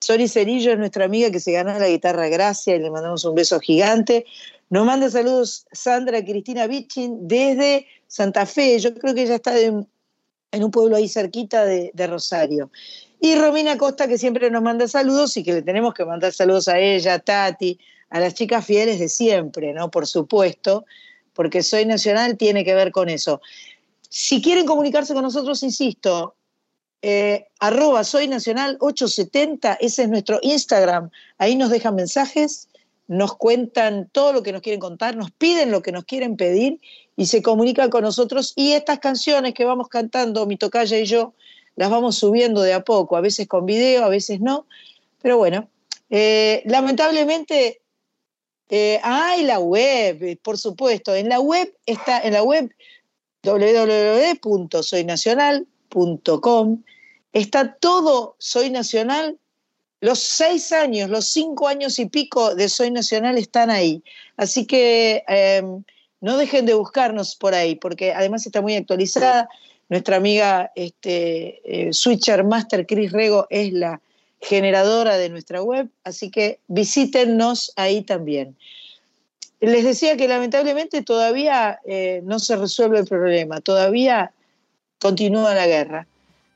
Sori Cerillo es nuestra amiga que se ganó la guitarra Gracia y le mandamos un beso gigante. Nos manda saludos Sandra Cristina Bichin desde Santa Fe. Yo creo que ella está en, un pueblo ahí cerquita de, de, Rosario. Y Romina Costa, que siempre nos manda saludos y que le tenemos que mandar saludos a ella, a Tati, a las chicas fieles de siempre, ¿no? Por supuesto, porque Soy Nacional tiene que ver con eso. Si quieren comunicarse con nosotros, insisto, eh, arroba Soy Nacional 870, ese es nuestro Instagram. Ahí nos dejan mensajes nos cuentan todo lo que nos quieren contar, nos piden lo que nos quieren pedir y se comunican con nosotros. Y estas canciones que vamos cantando, mi tocaya y yo, las vamos subiendo de a poco, a veces con video, a veces no. Pero bueno, eh, lamentablemente, eh, ah, la web, por supuesto. En la web está, en la web www.soynacional.com está todo Soy Nacional los seis años, los cinco años y pico de Soy Nacional están ahí. Así que em, no dejen de buscarnos por ahí, porque además está muy actualizada. Nuestra amiga este, eh, Switcher Master Chris Rego es la generadora de nuestra web, así que visítennos ahí también. Les decía que lamentablemente todavía eh, no se resuelve el problema, todavía continúa la guerra.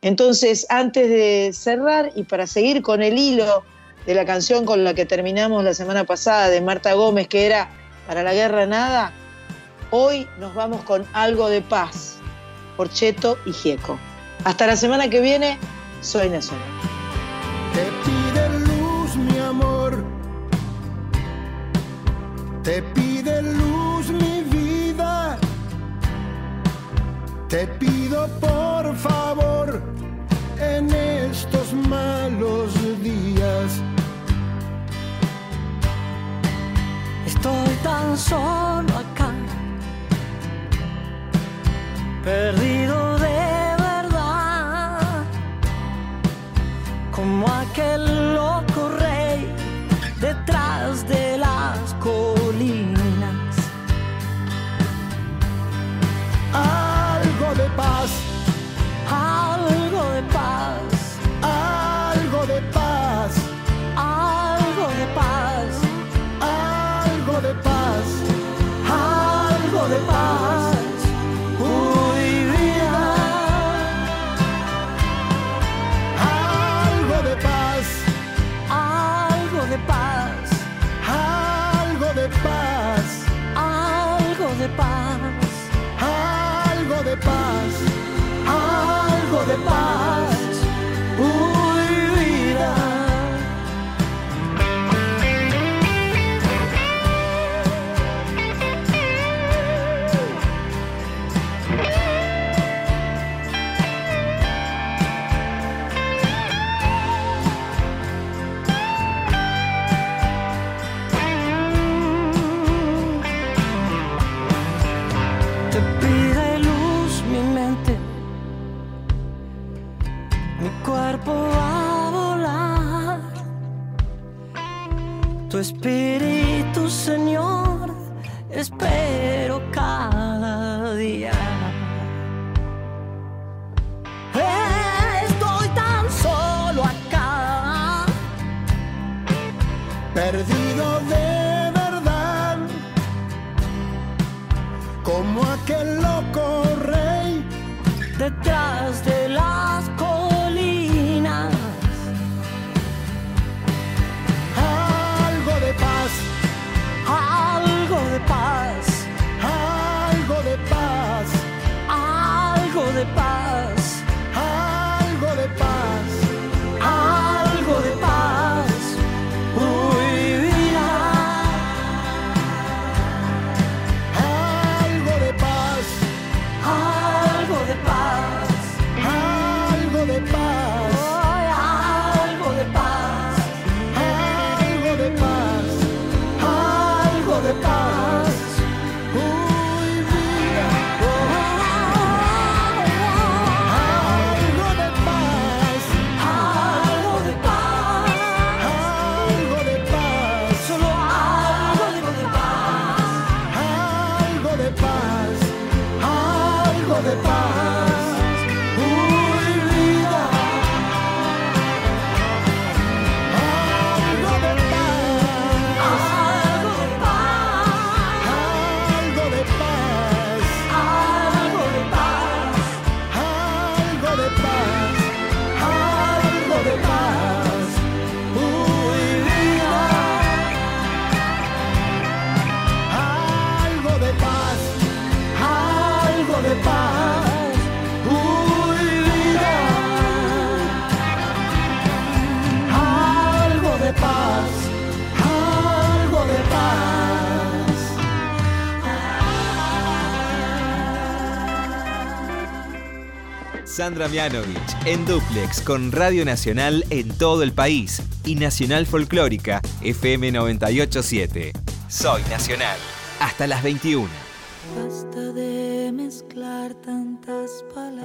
Entonces, antes de cerrar y para seguir con el hilo de la canción con la que terminamos la semana pasada de Marta Gómez, que era Para la guerra nada, hoy nos vamos con algo de paz por Cheto y Gieco. Hasta la semana que viene, soy Nacional. Te pide luz, mi vida. Te pido por favor en estos malos días. Estoy tan solo acá, perdido de verdad, como aquel Sandra Mianovich en Duplex con Radio Nacional en todo el país y Nacional Folclórica FM 987. Soy Nacional. Hasta las 21. Basta de mezclar tantas palabras.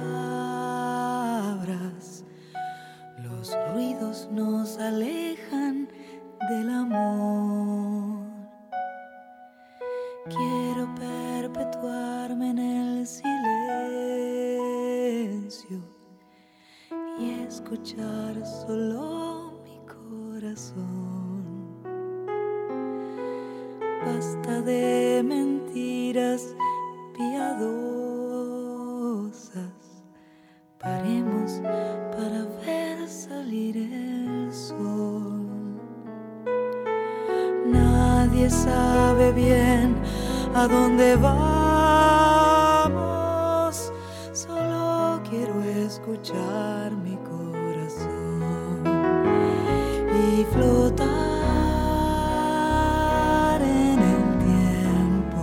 Los ruidos nos alejan del amor. Quiero perpetuarme en el silencio y escuchar solo mi corazón. Basta de mentiras piadosas. Paremos para ver salir el sol. Nadie sabe bien a dónde vamos. Escuchar mi corazón y flotar en el tiempo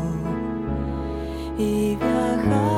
y viajar